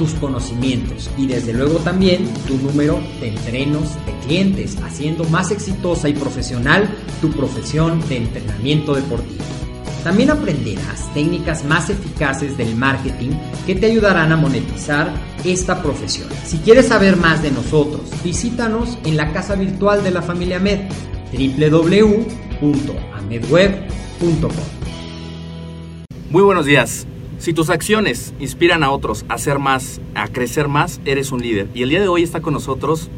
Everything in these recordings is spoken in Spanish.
tus conocimientos y desde luego también tu número de entrenos de clientes, haciendo más exitosa y profesional tu profesión de entrenamiento deportivo. También aprenderás técnicas más eficaces del marketing que te ayudarán a monetizar esta profesión. Si quieres saber más de nosotros, visítanos en la casa virtual de la familia Med, www.amedweb.com. Muy buenos días. Si tus acciones inspiran a otros a hacer más, a crecer más, eres un líder. Y el día de hoy está con nosotros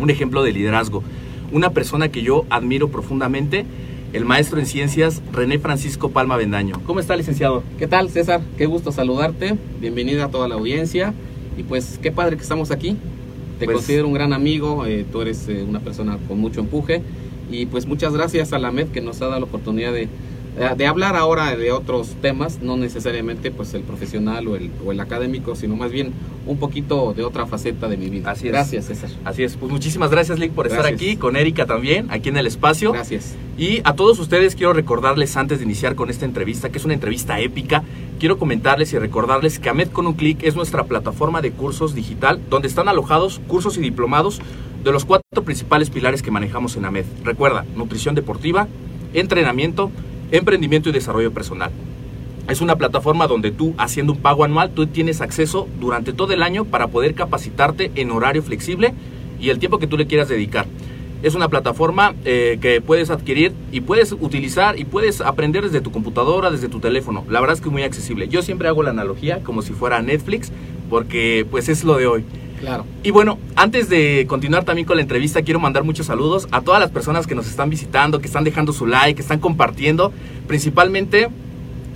un ejemplo de liderazgo. Una persona que yo admiro profundamente, el maestro en ciencias René Francisco Palma Bendaño. ¿Cómo está, licenciado? ¿Qué tal, César? Qué gusto saludarte. Bienvenida a toda la audiencia. Y pues qué padre que estamos aquí. Te Pues- considero un gran amigo, eh, tú eres eh, una persona con mucho empuje. Y pues muchas gracias a la MED que nos ha dado la oportunidad de, de hablar ahora de otros temas, no necesariamente pues el profesional o el, o el académico, sino más bien un poquito de otra faceta de mi vida. Así es. Gracias, César. Así es. Pues muchísimas gracias, Lick, por estar aquí, con Erika también, aquí en el espacio. Gracias. Y a todos ustedes quiero recordarles antes de iniciar con esta entrevista, que es una entrevista épica, quiero comentarles y recordarles que AMED con un clic es nuestra plataforma de cursos digital donde están alojados cursos y diplomados de los cuatro principales pilares que manejamos en AMED. Recuerda, nutrición deportiva, entrenamiento, emprendimiento y desarrollo personal. Es una plataforma donde tú, haciendo un pago anual, tú tienes acceso durante todo el año para poder capacitarte en horario flexible y el tiempo que tú le quieras dedicar. Es una plataforma eh, que puedes adquirir y puedes utilizar y puedes aprender desde tu computadora, desde tu teléfono. La verdad es que es muy accesible. Yo siempre hago la analogía como si fuera Netflix porque pues es lo de hoy. Claro. Y bueno, antes de continuar también con la entrevista, quiero mandar muchos saludos a todas las personas que nos están visitando, que están dejando su like, que están compartiendo, principalmente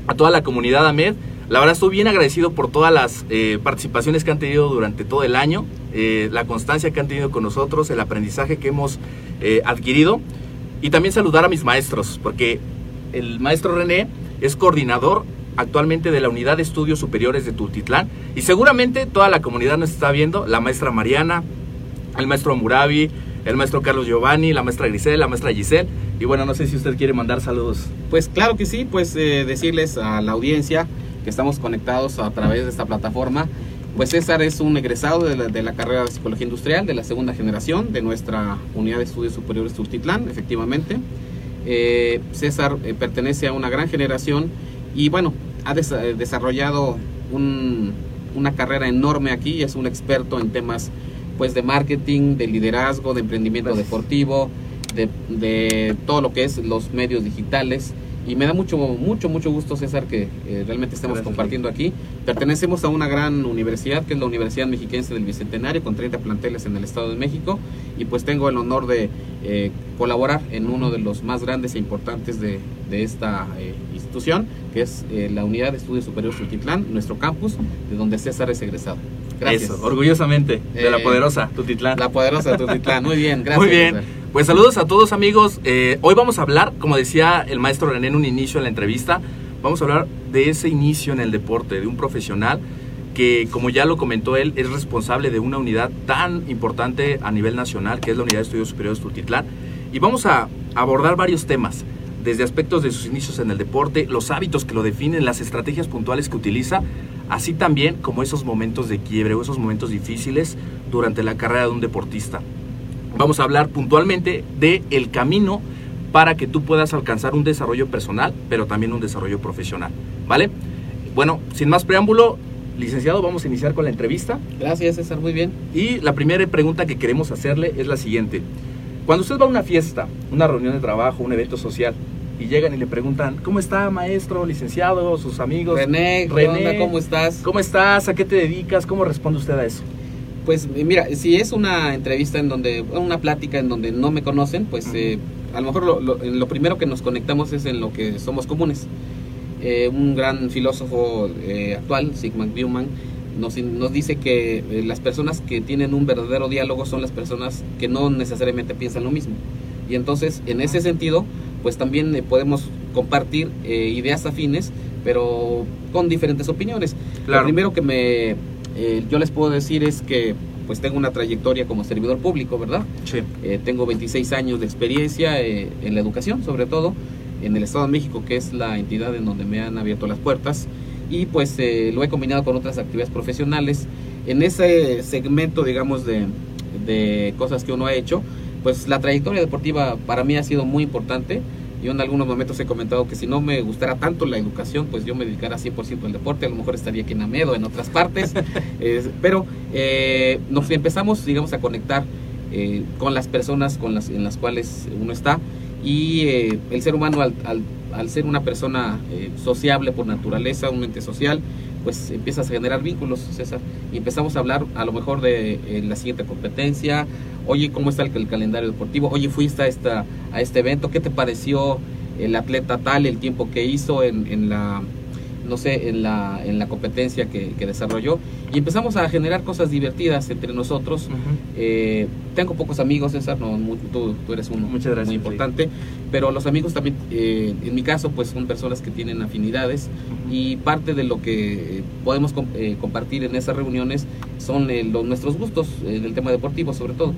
a toda la comunidad AMED. La verdad estoy bien agradecido por todas las eh, participaciones que han tenido durante todo el año, eh, la constancia que han tenido con nosotros, el aprendizaje que hemos eh, adquirido y también saludar a mis maestros, porque el maestro René es coordinador actualmente de la Unidad de Estudios Superiores de Tultitlán y seguramente toda la comunidad nos está viendo, la maestra Mariana, el maestro Murabi, el maestro Carlos Giovanni, la maestra Grisel, la maestra Giselle y bueno, no sé si usted quiere mandar saludos. Pues claro que sí, pues eh, decirles a la audiencia que estamos conectados a través de esta plataforma. Pues César es un egresado de la, carrera de Psicología Industrial de la segunda generación de nuestra Unidad de Estudios Superiores Tultitlán, efectivamente. Eh, César eh, pertenece a una gran generación y bueno, ha des- eh, desarrollado un- una carrera enorme aquí, es un experto en temas pues de marketing, de liderazgo, de emprendimiento Gracias. deportivo, de, de todo lo que es los medios digitales. Y me da mucho, mucho, mucho gusto, César, que eh, realmente estemos Gracias, compartiendo aquí. Pertenecemos a una gran universidad, que es la Universidad Mexiquense del Bicentenario, con 30 planteles en el Estado de México. Y pues tengo el honor de eh, colaborar en uno de los más grandes e importantes de, de esta eh, institución, que es eh, la Unidad de Estudios Superiores Tultitlán, nuestro campus, de donde César es egresado. Gracias. Eso, orgullosamente, de la Eh, poderosa Tutitlán. La poderosa Tultitlán. Muy bien, gracias. Muy bien. César. Pues saludos a todos amigos. Eh, hoy vamos a hablar, como decía el maestro René en un inicio en la entrevista, vamos a hablar de ese inicio en el deporte, de un profesional que, como ya lo comentó él, es responsable de una unidad tan importante a nivel nacional, que es la Unidad de Estudios Superiores Tultitlán. Y vamos a abordar varios temas, desde aspectos de sus inicios en el deporte, los hábitos que lo definen, las estrategias puntuales que utiliza, así también como esos momentos de quiebre o esos momentos difíciles durante la carrera de un deportista. Vamos a hablar puntualmente de el camino para que tú puedas alcanzar un desarrollo personal, pero también un desarrollo profesional, ¿vale? Bueno, sin más preámbulo, licenciado, vamos a iniciar con la entrevista. Gracias, César, muy bien. Y la primera pregunta que queremos hacerle es la siguiente. Cuando usted va a una fiesta, una reunión de trabajo, un evento social, y llegan y le preguntan, ¿cómo está maestro, licenciado, sus amigos? René, ¿qué René, onda? ¿cómo estás? ¿Cómo estás? ¿A qué te dedicas? ¿Cómo responde usted a eso? Pues eh, mira, si es una entrevista en donde, una plática en donde no me conocen, pues Ujú. eh, a lo mejor lo, lo- lo primero que nos conectamos es en lo que somos comunes. Eh, un gran filósofo eh, actual, Sigmund Bauman, nos, dice que eh, las personas que tienen un verdadero diálogo son las personas que no necesariamente piensan lo mismo. Y entonces, en ese sentido, pues también eh, podemos compartir eh, ideas afines, pero con diferentes opiniones. Lo primero que me eh, yo les puedo decir es que pues tengo una trayectoria como servidor público, ¿verdad? Sí. Tengo 26 años de experiencia en la educación, sobre todo en el Estado de México, que es la entidad en donde me han abierto las puertas, y pues eh, lo he combinado con otras actividades profesionales. En ese segmento, digamos, de, de cosas que uno ha hecho, pues la trayectoria deportiva para mí ha sido muy importante. Yo en algunos momentos he comentado que si no me gustara tanto la educación, pues yo me dedicara 100% al deporte, a lo mejor estaría aquí en Amedo, en otras partes, Eh, pero eh, nos empezamos, digamos, a conectar eh, con las personas con las, en las cuales uno está y eh, el ser humano al, al- al ser una persona eh, sociable por naturaleza, un ente social, pues empiezas a generar vínculos, César, y empezamos a hablar a lo mejor de eh, la siguiente competencia, oye, ¿cómo está el, el calendario deportivo? Oye, fuiste a, esta, a este evento, ¿qué te pareció el atleta tal, el tiempo que hizo en, en la no sé, en la, en la competencia que, que desarrolló y empezamos a generar cosas divertidas entre nosotros. Eh, tengo pocos amigos, César, no, mu- tú, tú eres uno Muchas gracias, muy sí. importante, pero los amigos también, eh, en mi caso, pues son personas que tienen afinidades y parte de lo que eh, podemos com- eh, compartir en esas reuniones son los, nuestros gustos eh, del tema deportivo, sobre todo.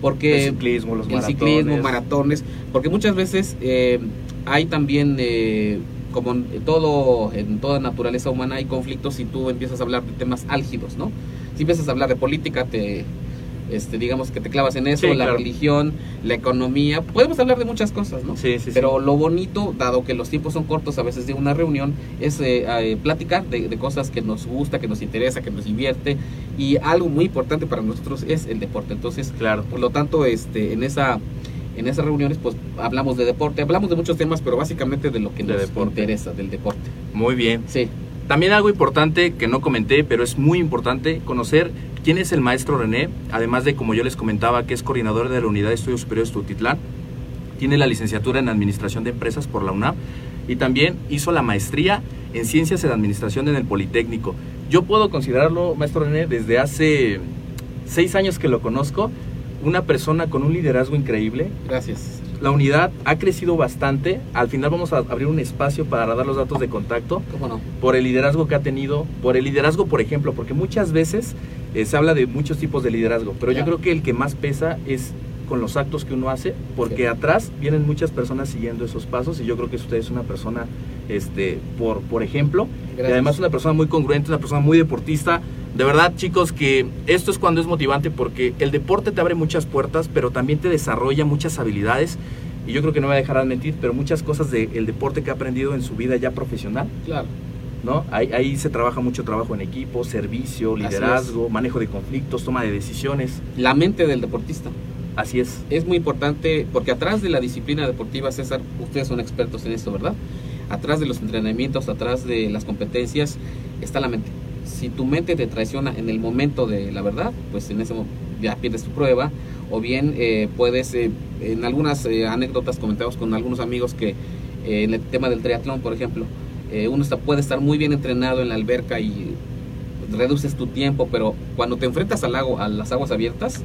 Porque el ciclismo, los el maratones. ciclismo, maratones, porque muchas veces hay también, como en todo, en toda naturaleza humana, hay conflictos si tú empiezas a hablar de temas álgidos, ¿no? Si empiezas a hablar de política, te, este, digamos que te clavas en eso, Sí, la claro. religión, la economía, podemos hablar de muchas cosas, ¿no? Sí, sí, sí. Pero lo bonito, dado que los tiempos son cortos a veces de una reunión, es eh, eh, platicar de, de cosas que nos gusta, que nos interesa, que nos divierte. Y algo muy importante para nosotros es el deporte. Entonces, Claro. por lo tanto, este, en esa en esas reuniones pues hablamos de deporte, hablamos de muchos temas, pero básicamente de lo que De nos deporte. interesa, del deporte. Muy bien. Sí, También algo importante que no comenté, pero es muy importante conocer quién es el maestro René, además de, como yo les comentaba, que es coordinador de la Unidad de Estudios Superiores Tutitlán, tiene la licenciatura en Administración de Empresas por la UNAM y también hizo la maestría en Ciencias en Administración en el Politécnico. Yo puedo considerarlo, maestro René, desde hace seis años que lo conozco, una persona con un liderazgo increíble, gracias. la unidad ha crecido bastante. Al final vamos a abrir un espacio para dar los datos de contacto ¿Cómo no? por el liderazgo que ha tenido, por el liderazgo, por ejemplo, porque muchas veces eh, se habla de muchos tipos de liderazgo, pero yo creo que el que más pesa es con los actos que uno hace, porque Sí. atrás vienen muchas personas siguiendo esos pasos y yo creo que usted es una persona, este, por, por ejemplo, y además una persona muy congruente, una persona muy deportista. De verdad, chicos, que esto es cuando es motivante porque el deporte te abre muchas puertas, pero también te desarrolla muchas habilidades. Y yo creo que no me dejarán mentir, pero muchas cosas del deporte que ha aprendido en su vida ya profesional, Claro. ¿no? Ahí, ahí se trabaja mucho trabajo en equipo, servicio, liderazgo, manejo de conflictos, toma de decisiones. La mente del deportista. Así es. es muy importante porque atrás de la disciplina deportiva, César, ustedes son expertos en esto, ¿verdad? Atrás de los entrenamientos, atrás de las competencias, está la mente. Si tu mente te traiciona en el momento de la verdad, pues en ese momento ya pierdes tu prueba. O bien eh, puedes, eh, en algunas eh, anécdotas comentamos con algunos amigos que eh, en el tema del triatlón, por ejemplo, uno está, puede estar muy bien entrenado en la alberca y reduces tu tiempo, pero cuando te enfrentas al lago, a las aguas abiertas,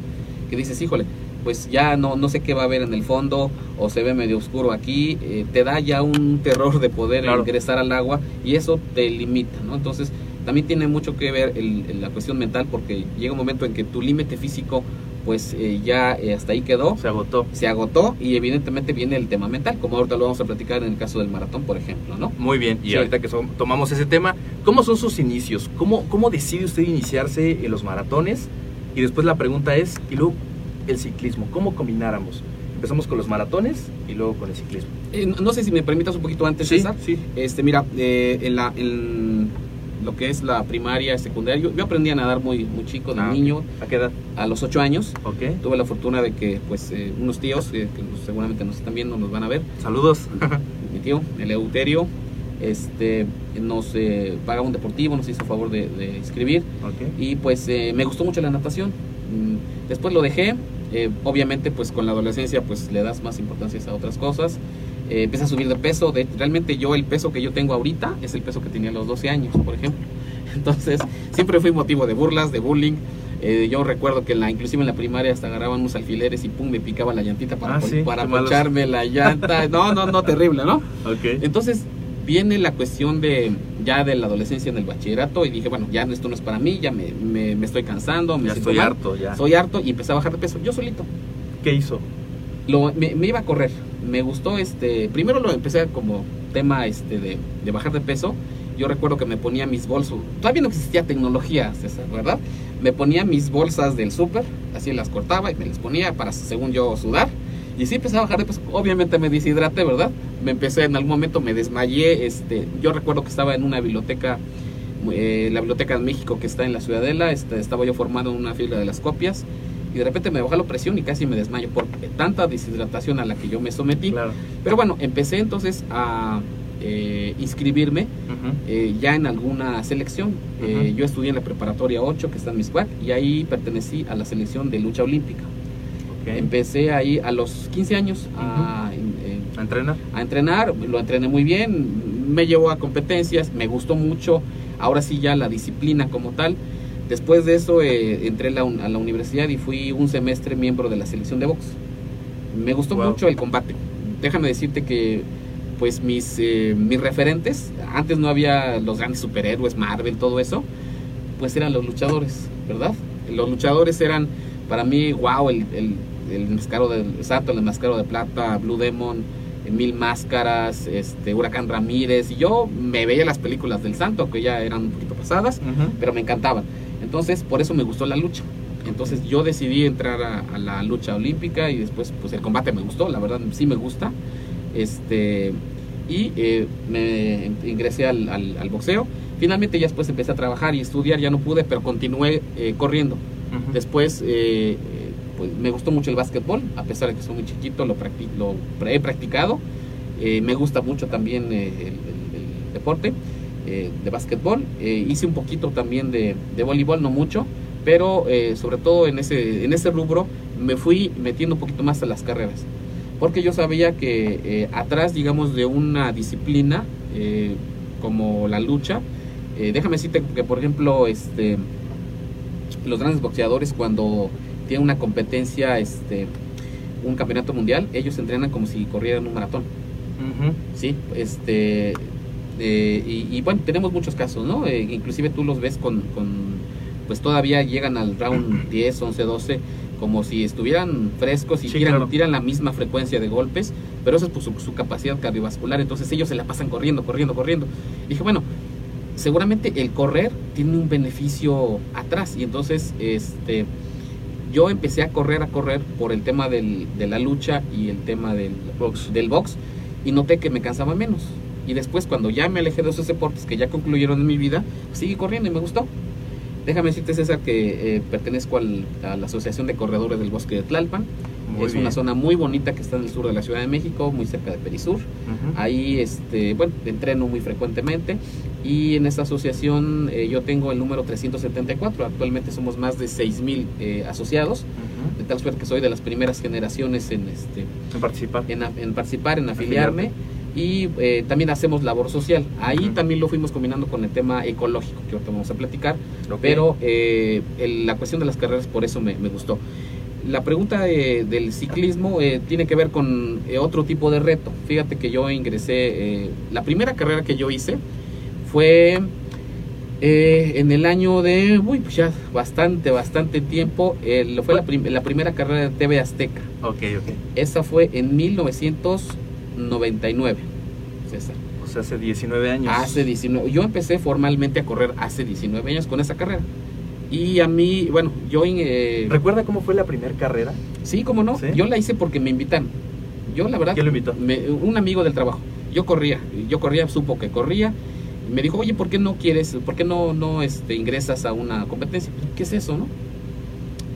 que dices, híjole, pues ya no, no sé qué va a haber en el fondo o se ve medio oscuro aquí, te da ya un terror de poder Claro. ingresar al agua y eso te limita, ¿no? Entonces también tiene mucho que ver el- el- la cuestión mental porque llega un momento en que tu límite físico pues eh, ya eh, hasta ahí quedó, Se agotó. se agotó y evidentemente viene el tema mental, como ahorita lo vamos a platicar en el caso del maratón, por ejemplo, ¿no? Muy bien. Y Sí. ahorita que tomamos ese tema, ¿Cómo son sus inicios? ¿Cómo, ¿Cómo decide usted iniciarse en los maratones? Y después la pregunta es, y luego el ciclismo, ¿cómo combináramos? Empezamos con los maratones y luego con el ciclismo. Eh, no- no sé si me permitas un poquito antes, Sí, César. sí. Este, mira, eh, en, la, en lo que es la primaria, secundaria, yo, yo aprendí a nadar muy, muy chico, de Ah, niño, ¿A qué edad? a los 8 años. Ok. Tuve la fortuna de que, pues, eh, unos tíos, eh, que seguramente nos están viendo, nos van a ver, Saludos. mi tío, el Euterio, este, nos eh, pagaba un deportivo, nos hizo favor de, de inscribir ok. y pues eh, me gustó mucho la natación. Mm, Después lo dejé, eh, obviamente pues con la adolescencia pues le das más importancia a otras cosas. Eh, empieza a subir de peso, de, realmente yo el peso que yo tengo ahorita es el peso que tenía a los 12 años, por ejemplo. Entonces siempre fui motivo de burlas, de bullying. Eh, yo recuerdo que la, inclusive en la primaria hasta agarraban unos alfileres y pum, me picaba la llantita para, Ah, sí, para poncharme la llanta. No, no, no, terrible, ¿no? Ok. Entonces viene la cuestión de ya de la adolescencia en el bachillerato y dije, bueno, ya esto no es para mí, ya me, me- me estoy cansando, me Ya estoy mal, harto, ya. Soy harto y empecé a bajar de peso, yo solito. ¿Qué hizo? Lo, me, me iba a correr, me gustó este, primero lo empecé como tema este de, de bajar de peso. Yo recuerdo que me ponía mis bolsos, todavía no existía tecnología, César, ¿verdad? Me ponía mis bolsas del súper, así las cortaba y me las ponía para, según yo, sudar. Y sí empecé a bajar de peso, obviamente me deshidraté, ¿verdad? Me empecé, en algún momento me desmayé, este, yo recuerdo que estaba en una biblioteca, eh, la biblioteca de México que está en la Ciudadela, este, estaba yo formado en una fila de las copias de repente me bajó la presión y casi me desmayo por tanta deshidratación a la que yo me sometí. Claro. Pero bueno, empecé entonces a eh, inscribirme eh, ya en alguna selección. Eh, yo estudié en la preparatoria 8 que está en Miscuac y ahí pertenecí a la selección de lucha olímpica. Empecé ahí a los 15 años a, ¿A entrenar? a entrenar, lo entrené muy bien, me llevó a competencias, me gustó mucho, ahora sí ya la disciplina como tal. Después de eso eh, entré a la, a la universidad y fui un semestre miembro de la selección de box. Me gustó Wow. mucho el combate. Déjame decirte que pues mis, eh, mis referentes, antes no había los grandes superhéroes, Marvel, todo eso, pues eran los luchadores, ¿verdad? Los luchadores eran para mí, wow, el, el, el mascaro de, exacto, el mascaro de plata, Blue Demon, eh, Mil Máscaras, este, Huracán Ramírez, y yo me veía las películas del Santo, que ya eran un poquito pasadas, pero me encantaban. Entonces, por eso me gustó la lucha. Entonces yo decidí entrar a, a la lucha olímpica y después pues el combate me gustó, la verdad sí me gusta. Este, y eh, me ingresé al, al- al boxeo. Finalmente ya después empecé a trabajar y estudiar, ya no pude, pero continué eh, corriendo. Ujú. Después eh, eh, pues, me gustó mucho el básquetbol, a pesar de que soy muy chiquito, lo, practi- lo he practicado. Eh, me gusta mucho también eh, el, el- el deporte eh, de básquetbol. Eh, hice un poquito también de, de voleibol, no mucho, pero eh, sobre todo en ese, en ese rubro me fui metiendo un poquito más a las carreras. Porque yo sabía que atrás, digamos, de una disciplina como la lucha, déjame decirte que, por ejemplo, este, los grandes boxeadores cuando tienen una competencia, este, un campeonato mundial, ellos entrenan como si corrieran un maratón. Sí, este, eh, y, y bueno, tenemos muchos casos, ¿no? Eh, inclusive tú los ves con, con, pues todavía llegan al round 10, 11, 12, como si estuvieran frescos y Sí, tiran, claro. tiran la misma frecuencia de golpes, pero eso es por su, su capacidad cardiovascular, entonces ellos se la pasan corriendo, corriendo, corriendo. Dije, bueno, seguramente el correr tiene un beneficio atrás, y entonces, este, yo empecé a correr, a correr por el tema del- de la lucha y el tema del Box. del box y noté que me cansaba menos. Y después cuando ya me alejé de esos deportes que ya concluyeron en mi vida, seguí corriendo y me gustó. Déjame decirte César que eh, pertenezco al- a la Asociación de Corredores del Bosque de Tlalpan. Muy es bien. una zona muy bonita que está en el sur de la Ciudad de México, muy cerca de Perisur. Ujú. Ahí, este, bueno, entreno muy frecuentemente y en esta asociación eh, yo tengo el número 374. Actualmente somos más de 6.000 eh, asociados, Ujú. de tal suerte que soy de las primeras generaciones en, este, En participar. en, en participar, en afiliarme y eh, también hacemos labor social. Ahí también lo fuimos combinando con el tema ecológico que ahorita vamos a platicar, pero eh, el- la cuestión de las carreras por eso me, me gustó. La pregunta eh, del ciclismo eh, tiene que ver con otro tipo de reto. Fíjate que yo ingresé, la primera carrera que yo hice fue en el año de, uy, pues ya bastante, bastante tiempo. fue la, prim- la primera carrera de TV Azteca. Ok, ok. Esa fue en 1999, César. O sea, hace 19 años. Hace 19. Yo empecé formalmente a correr hace 19 años con esa carrera. Y a mí, bueno, yo... eh, ¿Recuerda cómo fue la primera carrera? sí, cómo no. ¿Sí? Yo la hice porque me invitan. Yo, la verdad... ¿Quién lo invitó? me- un amigo del trabajo. Yo corría. Yo corría, supo que corría. y Me dijo, oye, ¿por qué no quieres, por qué no, no este, ingresas a una competencia? ¿Qué es eso, no?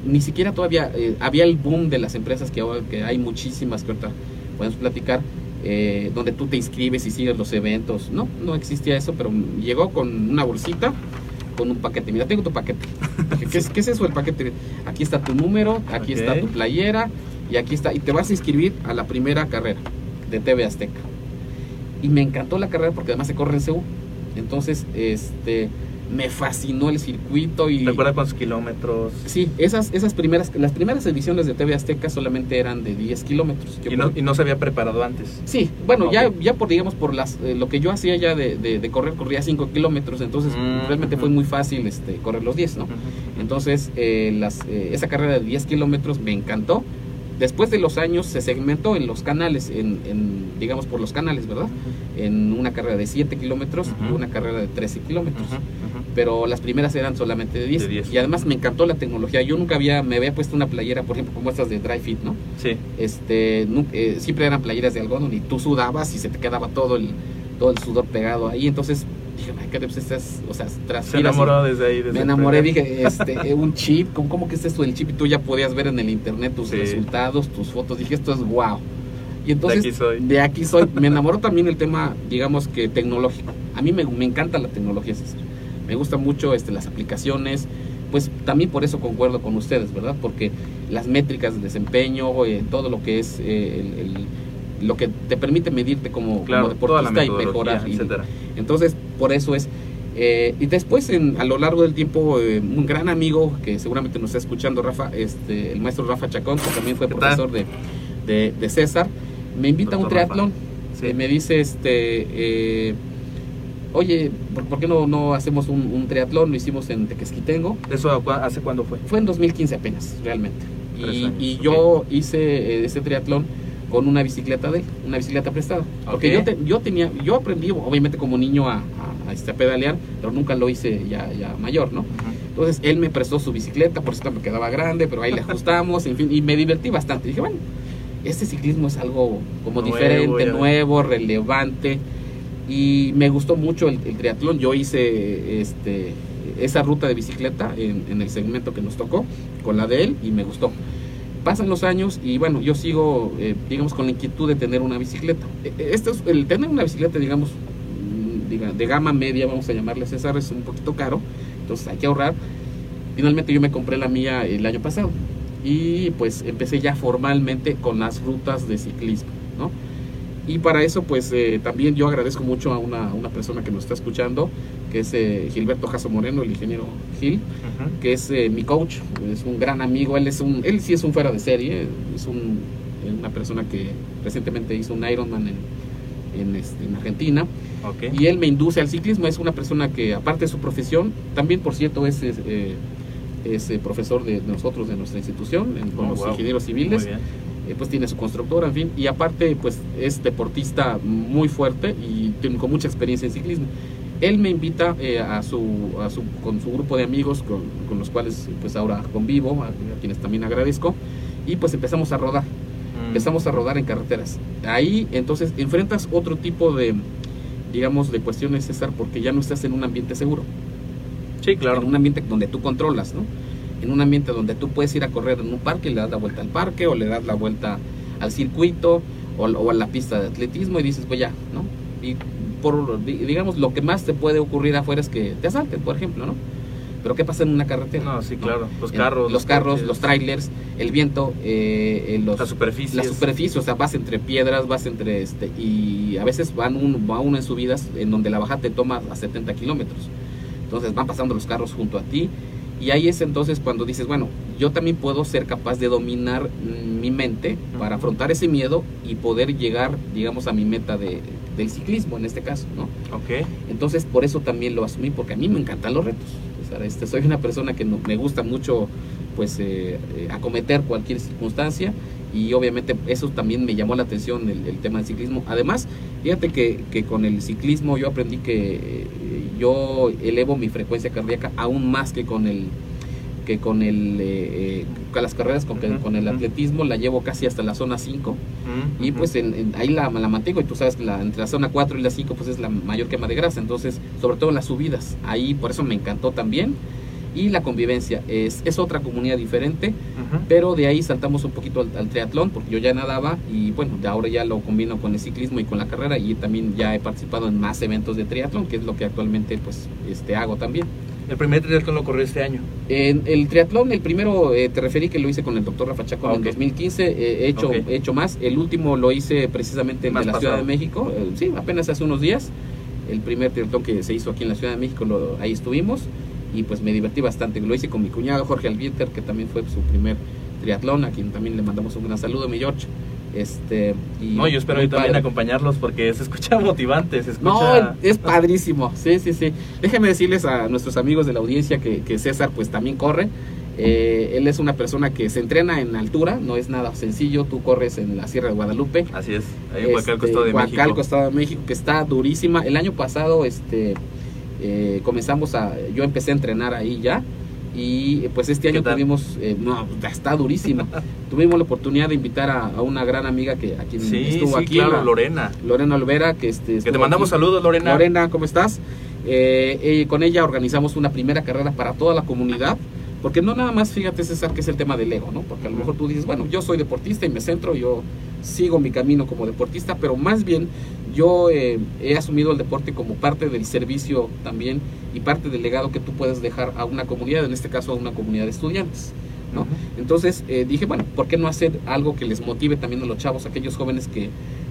Ni siquiera todavía eh, había el boom de las empresas que ahora que hay muchísimas que ahorita podemos platicar, eh, donde tú te inscribes y sigues los eventos. No, no existía eso, pero llegó con una bolsita, con un paquete. Mira, tengo tu paquete. Dije, ¿Qué es, qué es eso el paquete? Aquí está tu número, aquí está tu playera y aquí está. Y te vas a inscribir a la primera carrera de TV Azteca. Y me encantó la carrera porque además se corre en CU. Entonces, este, me fascinó el circuito y... ¿Recuerda cuántos kilómetros? Sí, esas, esas primeras, las primeras ediciones de TV Azteca solamente eran de 10 kilómetros. Y no, y no se había preparado antes. Sí, bueno, ya, ya por, digamos, por las, eh, lo que yo hacía ya de, de- de correr, corría 5 kilómetros, entonces Mm, realmente fue muy fácil este, correr los 10, ¿no? Entonces, eh, las, eh, esa carrera de 10 kilómetros me encantó. Después de los años se segmentó en los canales, en, en, digamos por los canales, ¿verdad? En una carrera de 7 kilómetros y una carrera de 13 kilómetros. Pero las primeras eran solamente de 10. De 10. Y además me encantó la tecnología. Yo nunca había, me había puesto una playera, por ejemplo, como estas de Dry Fit, ¿no? Sí. Este, eh, siempre eran playeras de algodón y tú sudabas y se te quedaba todo el, todo el sudor pegado ahí. Entonces dije, "Ay, ¿qué pues estas, o sea, Se enamoró desde ahí. Desde me enamoré, dije, este, eh, un chip, ¿cómo, ¿cómo que es esto del chip? Y tú ya podías ver en el internet tus Sí. resultados, tus fotos. Dije, esto es wow. Y entonces, De aquí soy. de aquí soy. Me enamoró también el tema, digamos que tecnológico. A mí me, me encanta la tecnología, César. Me gustan mucho este, las aplicaciones. Pues también por eso concuerdo con ustedes, ¿verdad? Porque las métricas de desempeño, eh, todo lo que es eh, el- el- lo que te permite medirte como, Claro, como deportista y mejorar. y- entonces, por eso es. eh, y después, en, a lo largo del tiempo, eh, un gran amigo que seguramente nos está escuchando, Rafa, este, el maestro Rafa Chacón, que también fue ¿Qué profesor de, de, de César, me invita a un Doctor triatlón. Sí. Eh, me dice, este, eh, oye, ¿por, por qué no, no hacemos un, un triatlón? Lo hicimos en Tequesquitengo. ¿Eso hace cuándo fue? Fue en 2015 apenas, realmente. Y, y yo hice eh, ese triatlón con una bicicleta de él, una bicicleta prestada. Porque yo, te- yo tenía, yo aprendí obviamente como niño a, a- a, este, a pedalear, pero nunca lo hice ya, ya mayor, ¿no? Entonces él me prestó su bicicleta, por cierto me quedaba grande, pero ahí le ajustamos, en fin, y me divertí bastante. Dije, bueno, este ciclismo es algo como Nuevo, diferente, nuevo, relevante, y me gustó mucho el, el triatlón. Yo hice este, esa ruta de bicicleta en, en el segmento que nos tocó, con la de él, y me gustó. Pasan los años y bueno, yo sigo, eh, digamos, con la inquietud de tener una bicicleta. Esto es, el tener una bicicleta, digamos, mm, de gama media, vamos a llamarle César, es un poquito caro, entonces hay que ahorrar. Finalmente yo me compré la mía el año pasado y pues empecé ya formalmente con las rutas de ciclismo, ¿no? Y para eso pues eh, también yo agradezco mucho a una, a una persona que nos está escuchando, que es eh, Gilberto Jasso Moreno, el ingeniero Gil, que es eh, mi coach, es un gran amigo, él es un, él sí es un fuera de serie, es un, una persona que recientemente hizo un Ironman en, en, este, en Argentina, Ok. y él me induce al ciclismo, es una persona que aparte de su profesión, también por cierto es, es, eh, es, profesor de nosotros, de nuestra institución, en- con Oh, los wow. ingenieros civiles, pues tiene su constructora, en fin, y aparte pues es deportista muy fuerte y tiene con mucha experiencia en ciclismo. Él me invita eh, a, su, a su, con su grupo de amigos con, con los cuales pues ahora convivo, a, a quienes también agradezco, y pues empezamos a rodar, Mm. empezamos a rodar en carreteras. Ahí entonces enfrentas otro tipo de, digamos, de cuestiones, César, porque ya no estás en un ambiente seguro Sí, claro. en un ambiente donde tú controlas, ¿no? En un ambiente donde tú puedes ir a correr en un parque y le das la vuelta al parque o le das la vuelta al circuito o, o a la pista de atletismo y dices, pues ya, ¿no? Y por, di- digamos, lo que más te puede ocurrir afuera es que te asalten, por ejemplo, ¿no? Pero ¿qué pasa en una carretera? No, sí, claro. Los carros. los carros, coches, los trailers, el viento, eh, eh, los, La superficie. la superficie, o sea, vas entre piedras, vas entre este, y a veces van un, va uno en subidas en donde la bajada te toma a 70 kilómetros. Entonces van pasando los carros junto a ti y ahí es entonces cuando dices, bueno, yo también puedo ser capaz de dominar mm, mi mente para afrontar ese miedo y poder llegar, digamos, a mi meta de, del ciclismo en este caso, ¿no? Ok. Entonces por eso también lo asumí, porque a mí me encantan los retos. O sea, este, soy una persona que no- me gusta mucho pues eh, eh, acometer cualquier circunstancia y obviamente eso también me llamó la atención el, el tema del ciclismo. Además, fíjate que, que, con el ciclismo yo aprendí que eh, yo elevo mi frecuencia cardíaca aún más que con el que con el las carreras con, con el atletismo la llevo casi hasta la zona 5 Mm, y pues en- en- ahí la, la mantengo y tú sabes que la, entre la zona 4 y la 5 pues es la mayor quema de grasa. Entonces sobre todo en las subidas. Ahí por eso me encantó también. Y la convivencia. Es, es otra comunidad diferente pero de ahí saltamos un poquito al, al triatlón porque yo ya nadaba y bueno, de ahora ya lo combino con el ciclismo y con la carrera y también ya he participado en más eventos de triatlón, que es lo que actualmente pues este hago también. El primer triatlón lo corrió este año. En el triatlón, el primero eh, te referí que lo hice con el doctor Rafa Chaco en Ok. el 2015, eh, he, hecho, Ok. he hecho más, el último lo hice precisamente de la Ciudad de pasado. México, sí, apenas hace unos días, el primer triatlón que se hizo aquí en la Ciudad de México, lo- ahí estuvimos y pues me divertí bastante, lo hice con mi cuñado Jorge Albieter, que también fue su primer triatlón, a quien también le mandamos un gran saludo, mi George. Este, y No, yo espero yo también acompañarlos porque se escucha motivante, se escucha... No, es padrísimo. Sí, sí, sí. Déjenme decirles a nuestros amigos de la audiencia que, que César pues también corre. Eh, él es una persona que se entrena en altura, no es nada sencillo. Tú corres en la Sierra de Guadalupe. Así es, ahí en Huacalco, Este, Estado de Huacalco, México. Estado de México, que está durísima. El año pasado este, eh, comenzamos a... Yo empecé a entrenar ahí ya. Y pues este ¿Qué año tuvimos... eh, no, está durísima. tuvimos la oportunidad de invitar a, a una gran amiga que a quien Sí, estuvo sí, aquí. claro, la- Lorena. Lorena Olvera, que este... Que te mandamos aquí. saludos, Lorena. Lorena, ¿cómo estás? Eh, eh, con ella organizamos una primera carrera para toda la comunidad, porque no nada más, fíjate César, que es el tema del ego, ¿no? Porque a lo mejor tú dices, bueno, yo soy deportista y me centro, yo sigo mi camino como deportista, pero más bien yo eh, he asumido el deporte como parte del servicio también y parte del legado que tú puedes dejar a una comunidad, en este caso a una comunidad de estudiantes. ¿no? Entonces eh, dije, bueno, ¿por qué no hacer algo que les motive también a los chavos, aquellos jóvenes que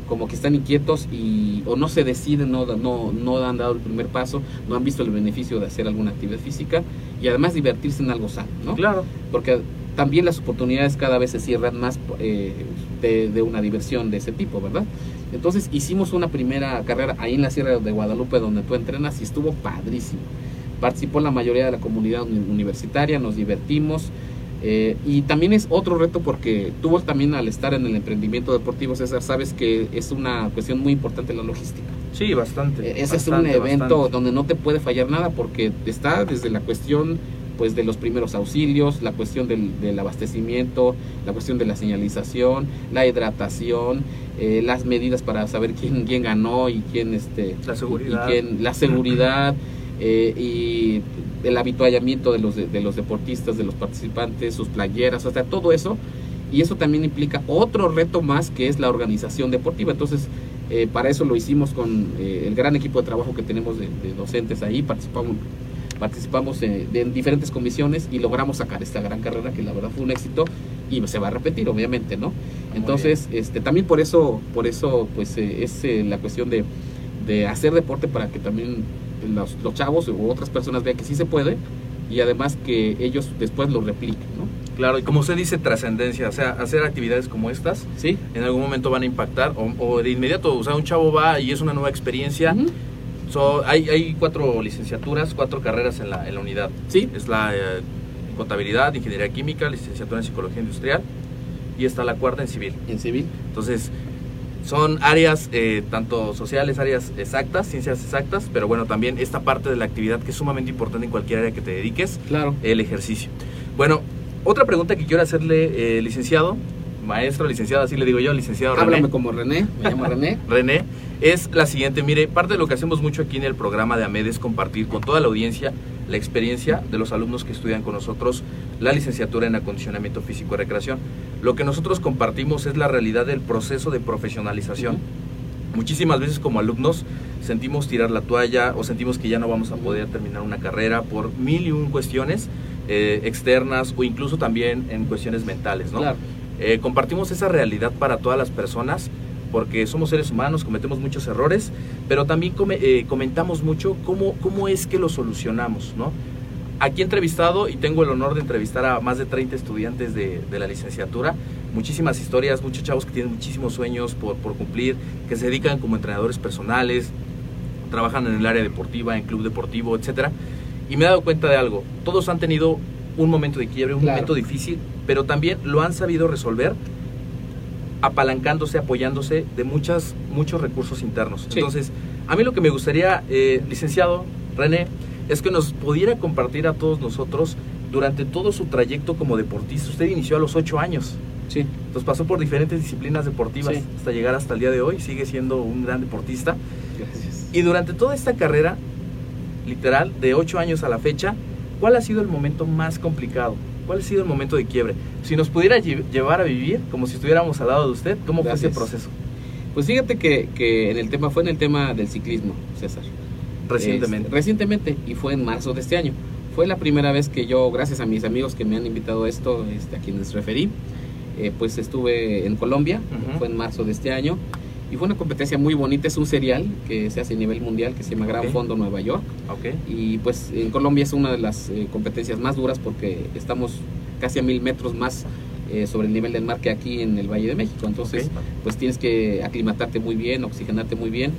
como que están inquietos y o no se deciden, no, no, no han dado el primer paso, no han visto el beneficio de hacer alguna actividad física y además divertirse en algo sano, ¿no? Claro. Porque también las oportunidades cada vez se cierran más eh, de, de una diversión de ese tipo, ¿verdad? Entonces hicimos una primera carrera ahí en la Sierra de Guadalupe donde tú entrenas y estuvo padrísimo. Participó la mayoría de la comunidad uni- universitaria, nos divertimos. eh, y también es otro reto porque tú también al estar en el emprendimiento deportivo, César, sabes que es una cuestión muy importante la logística. Sí, bastante. Eh, Ese es un evento bastante. donde no te puede fallar nada porque está desde la cuestión pues de los primeros auxilios, la cuestión del, del abastecimiento, la cuestión de la señalización, la hidratación, eh, las medidas para saber quién, quién ganó y quién este La seguridad. y quién, la seguridad eh, y el habituallamiento de los de, de los deportistas, de los participantes, sus playeras, sea, todo eso y eso también implica otro reto más que es la organización deportiva. Entonces, eh, para eso lo hicimos con eh, el gran equipo de trabajo que tenemos de, de docentes ahí, participamos participamos eh, de- en diferentes comisiones y logramos sacar esta gran carrera que la verdad fue un éxito y se va a repetir obviamente no entonces este también por eso por eso pues eh, es eh, la cuestión de, de hacer deporte para que también los, los chavos u otras personas vean que sí se puede y además que ellos después lo repliquen no Claro, y como usted dice, trascendencia. O sea, hacer actividades como estas sí en algún momento van a impactar o, o de inmediato. O sea, un chavo va y es una nueva experiencia. Ujú. So, hay, hay cuatro licenciaturas, cuatro carreras en la, en la unidad. sí Es la eh, contabilidad, ingeniería química, licenciatura en psicología industrial y está la cuarta en civil. en civil Entonces, son áreas eh, tanto sociales, áreas exactas, ciencias exactas, pero bueno, también esta parte de la actividad que es sumamente importante en cualquier área que te dediques, claro el ejercicio. Bueno, otra pregunta que quiero hacerle, eh, licenciado, maestro, licenciado, así le digo yo, licenciado René. háblame como René me llamo René René, es la siguiente. Mire, parte de lo que hacemos mucho aquí en el programa de AMED es compartir con toda la audiencia la experiencia de los alumnos que estudian con nosotros la licenciatura en acondicionamiento físico y recreación. Lo que nosotros compartimos es la realidad del proceso de profesionalización. Muchísimas veces como alumnos sentimos tirar la toalla o sentimos que ya no vamos a poder terminar una carrera por mil y un cuestiones eh, externas o incluso también en cuestiones mentales, ¿no? claro Eh, compartimos esa realidad para todas las personas porque somos seres humanos, cometemos muchos errores, pero también come- eh, comentamos mucho cómo, cómo es que lo solucionamos, ¿no? Aquí he entrevistado y tengo el honor de entrevistar a más de 30 estudiantes de, de la licenciatura, muchísimas historias, muchos chavos que tienen muchísimos sueños por, por cumplir, que se dedican como entrenadores personales, trabajan en el área deportiva, en club deportivo, etcétera. Y me he dado cuenta de algo, todos han tenido un momento de quiebre, un Claro. momento difícil, pero también lo han sabido resolver apalancándose, apoyándose de muchas, muchos recursos internos. Sí. Entonces, a mí lo que me gustaría, eh, licenciado René, es que nos pudiera compartir a todos nosotros durante todo su trayecto como deportista. Usted inició a los ocho años. Sí, Entonces pasó por diferentes disciplinas deportivas Sí. hasta llegar hasta el día de hoy. Sigue siendo un gran deportista. gracias. Y durante toda esta carrera, literal, de 8 años a la fecha, ¿cuál ha sido el momento más complicado? ¿Cuál ha sido el momento de quiebre? Si nos pudiera lle- llevar a vivir como si estuviéramos al lado de usted, ¿cómo fue ese Gracias. proceso? Pues fíjate que, que en el tema fue en el tema del ciclismo, César. Recientemente. Este, recientemente, y fue en marzo de este año. Fue la primera vez que yo, gracias a mis amigos que me han invitado a esto, este, a quienes referí, eh, pues estuve en Colombia, Ujú. fue en marzo de este año, y fue una competencia muy bonita, es un serial que se hace a nivel mundial, que se llama Gran. Fondo Nueva York, y pues en Colombia es una de las eh, competencias más duras porque estamos casi a mil metros más eh, sobre el nivel del mar que aquí en el Valle de México, entonces pues tienes que aclimatarte muy bien, oxigenarte muy bien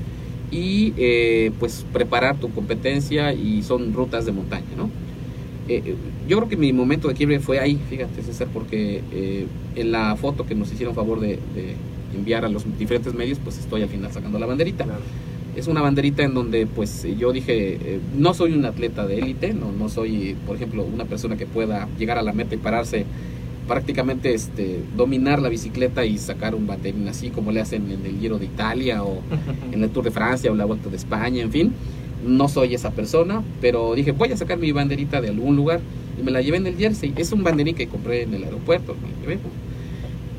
y eh, pues preparar tu competencia y son rutas de montaña, ¿no? Yo creo que mi momento de quiebre fue ahí, fíjate César, porque en la foto que nos hicieron favor de, de enviar a los diferentes medios, pues estoy al final sacando la banderita. Claro. Es una banderita en donde pues yo dije, eh, no soy un atleta de élite, no, no soy, por ejemplo, una persona que pueda llegar a la meta y pararse prácticamente este dominar la bicicleta y sacar un banderín así como le hacen en el Giro de Italia o en el Tour de Francia o la Vuelta de España, en fin. No soy esa persona, pero dije, voy a sacar mi banderita de algún lugar y me la llevé en el jersey. Es un banderín que compré en el aeropuerto, me la llevé.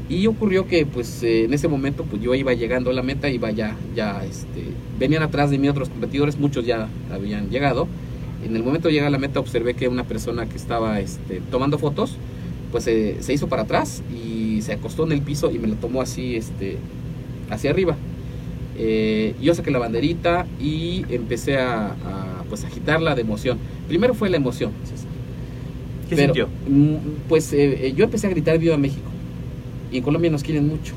Y ocurrió que pues eh, en ese momento pues yo iba llegando a la meta, iba ya, ya este, venían atrás de mí otros competidores, muchos ya habían llegado. En el momento de llegar a la meta observé que una persona que estaba este, tomando fotos, pues eh, se hizo para atrás y se acostó en el piso y me lo tomó así este, hacia arriba. Eh, yo saqué la banderita y empecé a, a, pues agitarla de emoción. Primero fue la emoción. ¿Qué Pero, sintió? mm, Pues yo empecé a gritar Viva México. Y en Colombia nos quieren mucho.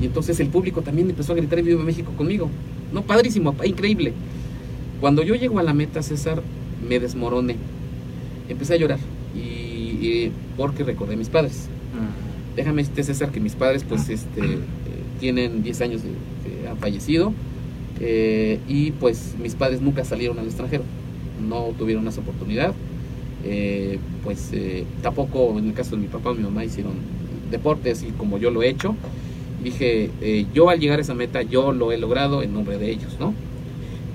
Y entonces el público también empezó a gritar Viva México conmigo. No, padrísimo, pa- increíble. Cuando yo llego a la meta, César, me desmoroné. Empecé a llorar. Y, y porque recordé a mis padres. Mm. Déjame decirte, César, que mis padres, pues, este, eh, tienen 10 años que han fallecido. eh, y pues mis padres nunca salieron al extranjero. No tuvieron esa oportunidad. Eh, pues eh, tampoco en el caso de mi papá o mi mamá hicieron deporte así como yo lo he hecho. Dije, eh, yo al llegar a esa meta, yo lo he logrado en nombre de ellos, ¿no?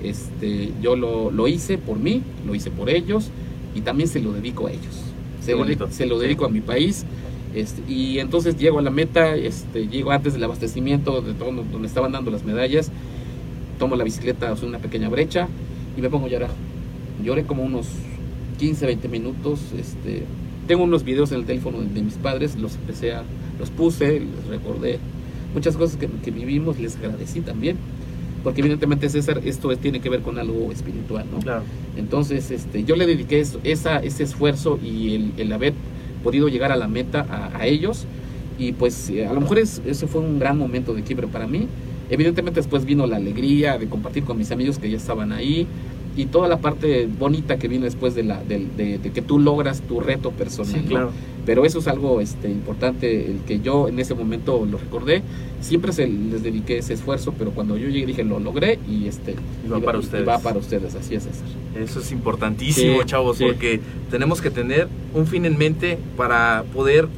Este, yo lo, lo hice por mí, lo hice por ellos y también se lo dedico a ellos. Se, lo, se lo Sí. dedico a mi país. Este, y entonces llego a la meta, este, llego antes del abastecimiento de todo, donde estaban dando las medallas, tomo la bicicleta, hace una pequeña brecha y me pongo a llorar. Lloré como unos 15, 20 minutos. Este, tengo unos videos en el teléfono de, de mis padres, los empecé a, los puse, les recordé muchas cosas que, que vivimos, les agradecí también. Porque evidentemente César, esto es- tiene que ver con algo espiritual, ¿no? Claro. Entonces, este, yo le dediqué eso- esa, ese esfuerzo y el, el haber podido llegar a la meta a, a ellos. Y pues eh, a lo mejor es, ese fue un gran momento de quiebre para mí. Evidentemente después vino la alegría de compartir con mis amigos que ya estaban ahí y toda la parte bonita que viene después de, la, del- de, de que tú logras tu reto personal. Sí, ¿no? claro. Pero eso es algo este, importante, el que yo en ese momento lo recordé. Siempre se les dediqué ese esfuerzo, pero cuando yo llegué dije lo logré y este Y va para ustedes. va para ustedes, así es César. Eso es importantísimo, Sí, chavos, sí. porque tenemos que tener un fin en mente para poder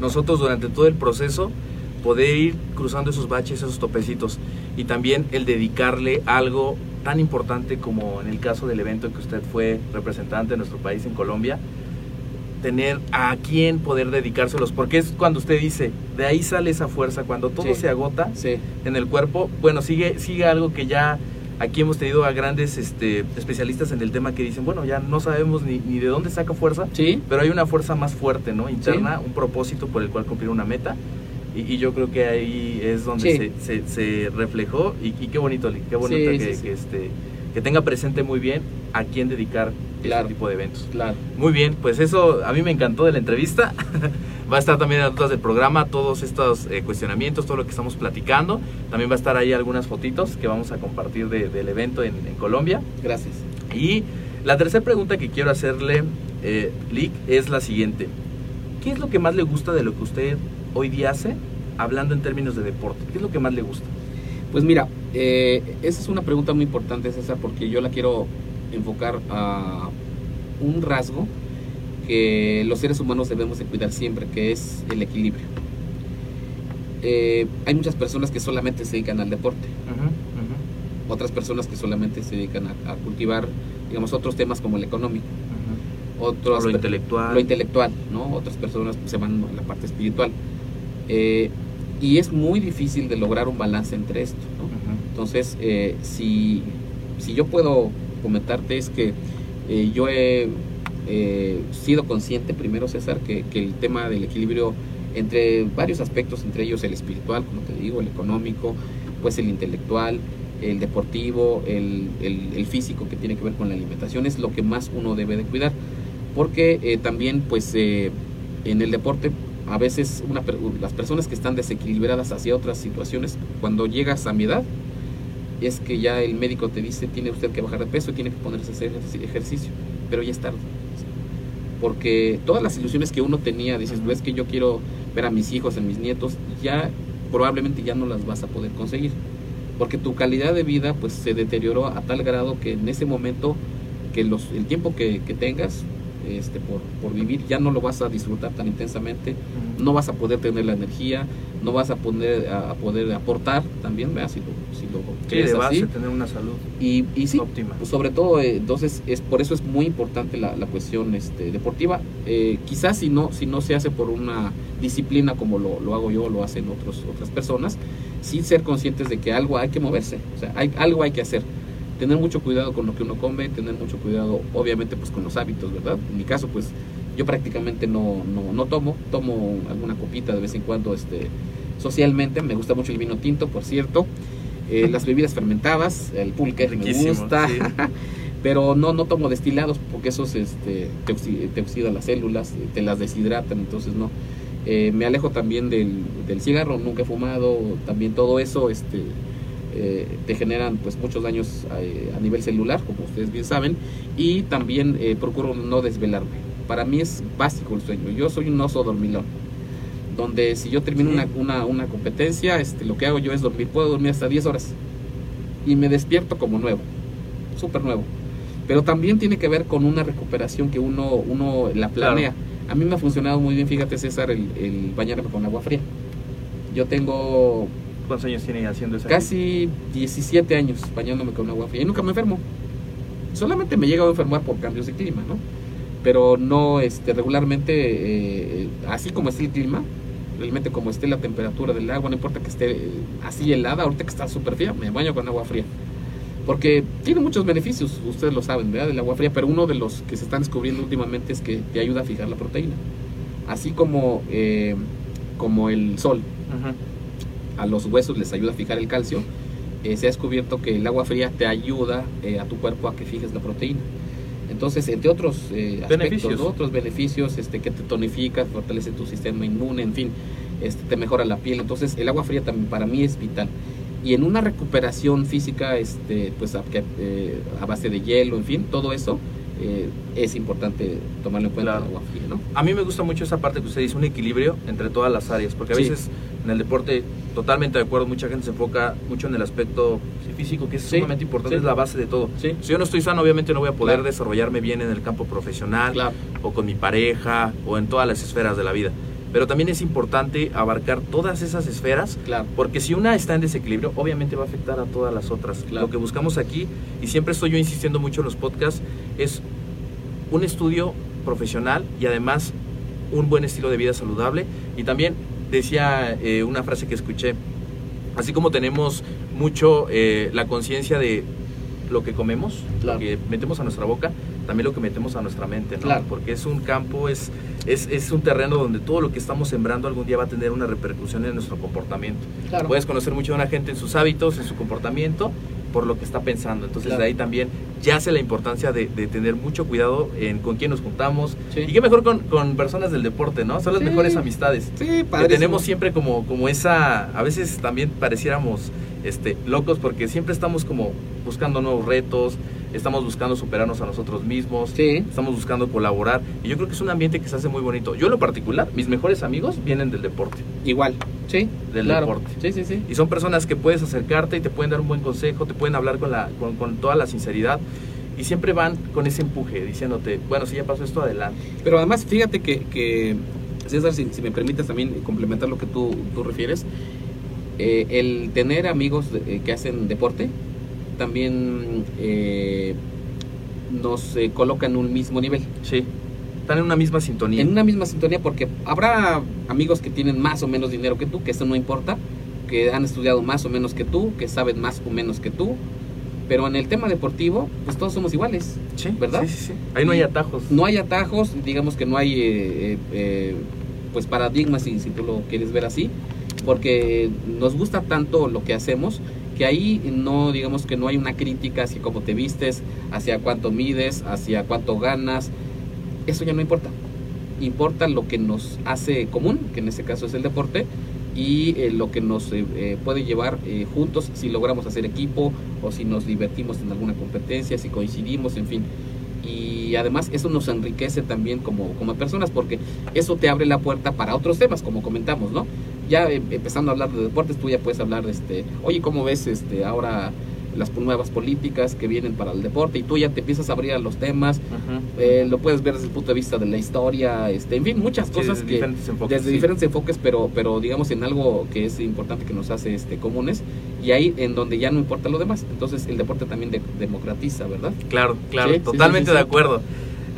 nosotros durante todo el proceso poder ir cruzando esos baches, esos topecitos y también el dedicarle algo tan importante como en el caso del evento en que usted fue representante de nuestro país en Colombia, tener a quién poder dedicárselos, porque es cuando usted dice, de ahí sale esa fuerza, cuando todo Sí. se agota, Sí, en el cuerpo, bueno, sigue, sigue algo que ya aquí hemos tenido a grandes este, especialistas en el tema que dicen, bueno, ya no sabemos ni, ni de dónde saca fuerza, sí, pero hay una fuerza más fuerte, ¿no? Interna, un propósito por el cual cumplir una meta. Y, y yo creo que ahí es donde Sí. se, se, se reflejó y, y qué bonito, qué bonito Sí, que, sí, sí. que, este, que tenga presente muy bien a quién dedicar Claro. este tipo de eventos. claro. Muy bien, pues eso a mí me encantó de la entrevista. va a estar también en las notas del programa todos estos eh, cuestionamientos, todo lo que estamos platicando. También va a estar ahí algunas fotitos que vamos a compartir de- del evento en, en Colombia. Gracias. Y la tercera pregunta que quiero hacerle, eh, Lick, es la siguiente. ¿Qué es lo que más le gusta de lo que usted hoy día hace hablando en términos de deporte? ¿Qué es lo que más le gusta? Pues mira, eh, esa es una pregunta muy importante, César, porque yo la quiero enfocar a un rasgo que los seres humanos debemos de cuidar siempre, que es el equilibrio. Eh, hay muchas personas que solamente se dedican al deporte, otras personas que solamente se dedican a, a cultivar, digamos, otros temas como el económico, otros O lo intelectual. lo intelectual, ¿no? Otras personas se van a la parte espiritual. Eh, y es muy difícil de lograr un balance entre esto. Entonces, eh, si, si yo puedo comentarte es que eh, yo he sido consciente, primero César, que, que el tema del equilibrio entre varios aspectos, entre ellos el espiritual, como te digo, el económico, pues el intelectual, el deportivo, el, el- el físico que tiene que ver con la alimentación, es lo que más uno debe de cuidar. Porque también, pues, en el deporte, a veces una las personas que están desequilibradas hacia otras situaciones, cuando llegas a mi edad, es que ya el médico te dice tiene usted que bajar de peso tiene que ponerse a hacer ejerci- ejercicio, pero ya es tarde. Porque todas las ilusiones que uno tenía, dices, "Pues, es que yo quiero ver a mis hijos, a mis nietos, ya probablemente ya no las vas a poder conseguir. Porque tu calidad de vida pues se deterioró a tal grado que en ese momento que los, el tiempo que, que tengas este, por, por vivir ya no lo vas a disfrutar tan intensamente, no vas a poder tener la energía, no vas a poder, a, a poder aportar también, ¿verdad? si lo, si lo Sí, de base así. tener una salud Y, y sí, óptima. sobre todo, eh, entonces, es por eso es muy importante la, la cuestión este, deportiva. Eh, quizás si no, si no se hace por una disciplina como lo, lo hago yo, lo hacen otros, otras personas, sí ser conscientes de que algo hay que moverse, o sea, hay, algo hay que hacer. Tener mucho cuidado con lo que uno come, tener mucho cuidado, obviamente, pues con los hábitos, ¿verdad? En mi caso, pues yo prácticamente no, no, no tomo, tomo alguna copita de vez en cuando, este, socialmente, me gusta mucho el vino tinto, por cierto, Eh, las bebidas fermentadas, el pulque me gusta, sí. pero no, no tomo destilados porque esos este, te, te oxidan las células, eh, te las deshidratan, entonces no. Eh, me alejo también del, del cigarro, nunca he fumado, también todo eso este, eh, te generan pues muchos daños eh, a nivel celular, como ustedes bien saben, y también eh, procuro no desvelarme. Para mí es básico el sueño, yo soy un oso dormilón, donde si yo termino Sí. una, una, una competencia, este, lo que hago yo es dormir, puedo dormir hasta 10 horas, y me despierto como nuevo, súper nuevo. Pero también tiene que ver con una recuperación que uno, uno la planea. A mí me ha funcionado muy bien, fíjate César, el, el bañarme con agua fría. Yo tengo ¿Cuántos años tiene haciendo eso? casi 17 años bañándome con agua fría y nunca me enfermo. Solamente me he llegado a enfermar por cambios de clima, ¿no? Pero no, este, regularmente, eh, así como esté el clima, realmente como esté la temperatura del agua, no importa que esté eh, así helada, ahorita que está súper fría, me baño con agua fría. Porque tiene muchos beneficios, ustedes lo saben, ¿verdad? Del agua fría, pero uno de los que se están descubriendo últimamente es que te ayuda a fijar la proteína. Así como, eh, como el sol Ujú. A los huesos les ayuda a fijar el calcio, eh, se ha descubierto que el agua fría te ayuda eh, a tu cuerpo a que fijes la proteína. Entonces, entre otros eh, aspectos, Beneficios. ¿no? otros beneficios, este, que te tonifica, fortalece tu sistema inmune, en fin, este, te mejora la piel. Entonces, el agua fría también para mí es vital. Y en una recuperación física, este, pues a, eh, base de hielo, en fin, todo eso eh, es importante tomarlo en cuenta Claro. el agua fría, ¿no? A mí me gusta mucho esa parte que usted dice, un equilibrio entre todas las áreas, porque a Sí. veces en el deporte, totalmente de acuerdo, mucha gente se enfoca mucho en el aspecto físico, que es Sí, sumamente importante, sí. es la base de todo. Sí, Si yo no estoy sano, obviamente no voy a poder Claro. desarrollarme bien en el campo profesional, claro, o con mi pareja, o en todas las esferas de la vida. Pero también es importante abarcar todas esas esferas claro. porque si una está en desequilibrio, obviamente va a afectar a todas las otras. Lo que buscamos aquí, y siempre estoy yo insistiendo mucho en los podcasts, es un estudio profesional y además un buen estilo de vida saludable. Y también decía eh, una frase que escuché, así como tenemos mucho eh, la conciencia de lo que comemos, Claro. lo que metemos a nuestra boca, también lo que metemos a nuestra mente, ¿no? Claro. Porque es un campo, es, es, es un terreno donde todo lo que estamos sembrando algún día va a tener una repercusión en nuestro comportamiento. claro. Puedes conocer mucho de una gente en sus hábitos, en su comportamiento, por lo que está pensando. Entonces Claro. de ahí también yace la importancia de, de tener mucho cuidado en con quién nos juntamos. Sí. Y qué mejor con, con personas del deporte, ¿no? Son las Sí. mejores amistades. Sí, Que tenemos siempre como, como esa, a veces también pareciéramos este, locos porque siempre estamos como buscando nuevos retos, estamos buscando superarnos a nosotros mismos, Sí. estamos buscando colaborar. Y yo creo que es un ambiente que se hace muy bonito. Yo en lo particular, mis mejores amigos vienen del deporte. Igual. Sí. Del claro. deporte. Sí, sí, sí. Y son personas que puedes acercarte y te pueden dar un buen consejo, te pueden hablar con, la, con, con toda la sinceridad. Y siempre van con ese empuje, diciéndote, bueno, si ya pasó esto, adelante. Pero además, fíjate que, que César, si, si me permites también complementar lo que tú, tú refieres, eh, el tener amigos de- eh, que hacen deporte también eh, nos eh, coloca en un mismo nivel. Sí, están en una misma sintonía. En una misma sintonía porque habrá amigos que tienen más o menos dinero que tú, que eso no importa, que han estudiado más o menos que tú, que saben más o menos que tú, pero en el tema deportivo, pues todos somos iguales. Sí, ¿verdad? Sí, sí, sí. Ahí no hay atajos. No hay atajos, digamos que no hay eh, eh, eh, pues paradigmas, si, si tú lo quieres ver así, porque nos gusta tanto lo que hacemos que ahí no, digamos que no hay una crítica hacia cómo te vistes, hacia cuánto mides, hacia cuánto ganas, eso ya no importa. Importa lo que nos hace común, que en este caso es el deporte, y eh, lo que nos eh, eh, puede llevar juntos si logramos hacer equipo o si nos divertimos en alguna competencia, si coincidimos, en fin. Y además eso nos enriquece también como, como personas porque eso te abre la puerta para otros temas, como comentamos, ¿no? Ya eh, empezando a hablar de deportes, tú ya puedes hablar de este, oye, ¿cómo ves este ahora las nuevas políticas que vienen para el deporte? Y tú ya te empiezas a abrir a los temas, eh, lo puedes ver desde el punto de vista de la historia, este, en fin, muchas Sí, cosas desde que diferentes enfoques, desde sí. diferentes enfoques, pero, pero digamos en algo que es importante que nos hace este comunes y ahí en donde ya no importa lo demás. Entonces el deporte también de- democratiza, ¿verdad? Claro, claro, Sí, totalmente de acuerdo.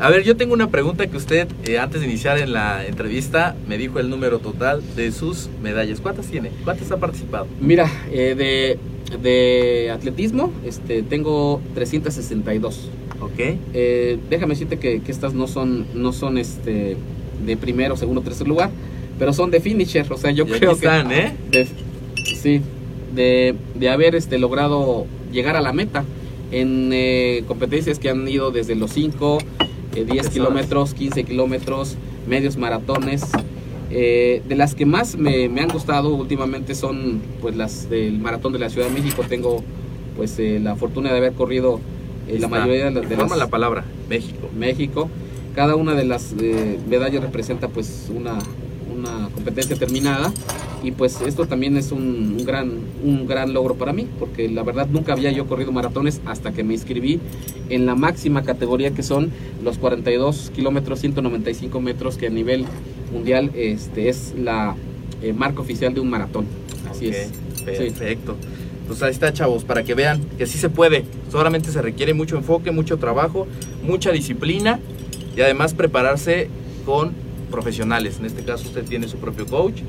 A ver, yo tengo una pregunta que usted, eh, antes de iniciar en la entrevista, me dijo el número total de sus medallas. ¿Cuántas tiene? ¿Cuántas ha participado? Mira, eh, de, de atletismo este, tengo 362. ¿Ok? Eh, déjame decirte que, que estas no son, no son este, de primero, segundo, tercer lugar, pero son de finisher. O sea, yo creo que están, ¿eh? de, sí, de, de haber este, logrado llegar a la meta en eh, competencias que han ido desde los 5, eh, 10 Pesadas. kilómetros, 15 kilómetros, medios maratones. Eh, de las que más me, me han gustado últimamente son pues las del maratón de la Ciudad de México. Tengo pues eh, la fortuna de haber corrido eh, la mayoría de, la- de las la palabra, México. México. Cada una de las medallas representa pues una, una competencia terminada y pues esto también es un, un gran, un gran logro para mí porque la verdad nunca había yo corrido maratones hasta que me inscribí en la máxima categoría que son los 42 kilómetros 195 metros que a nivel mundial este, es la eh, marca oficial de un maratón. Así Ok, es. Sí. Perfecto. Pues ahí está, chavos, para que vean que sí se puede. Solamente se requiere mucho enfoque, mucho trabajo, mucha disciplina y además prepararse con profesionales. En este caso usted tiene su propio coach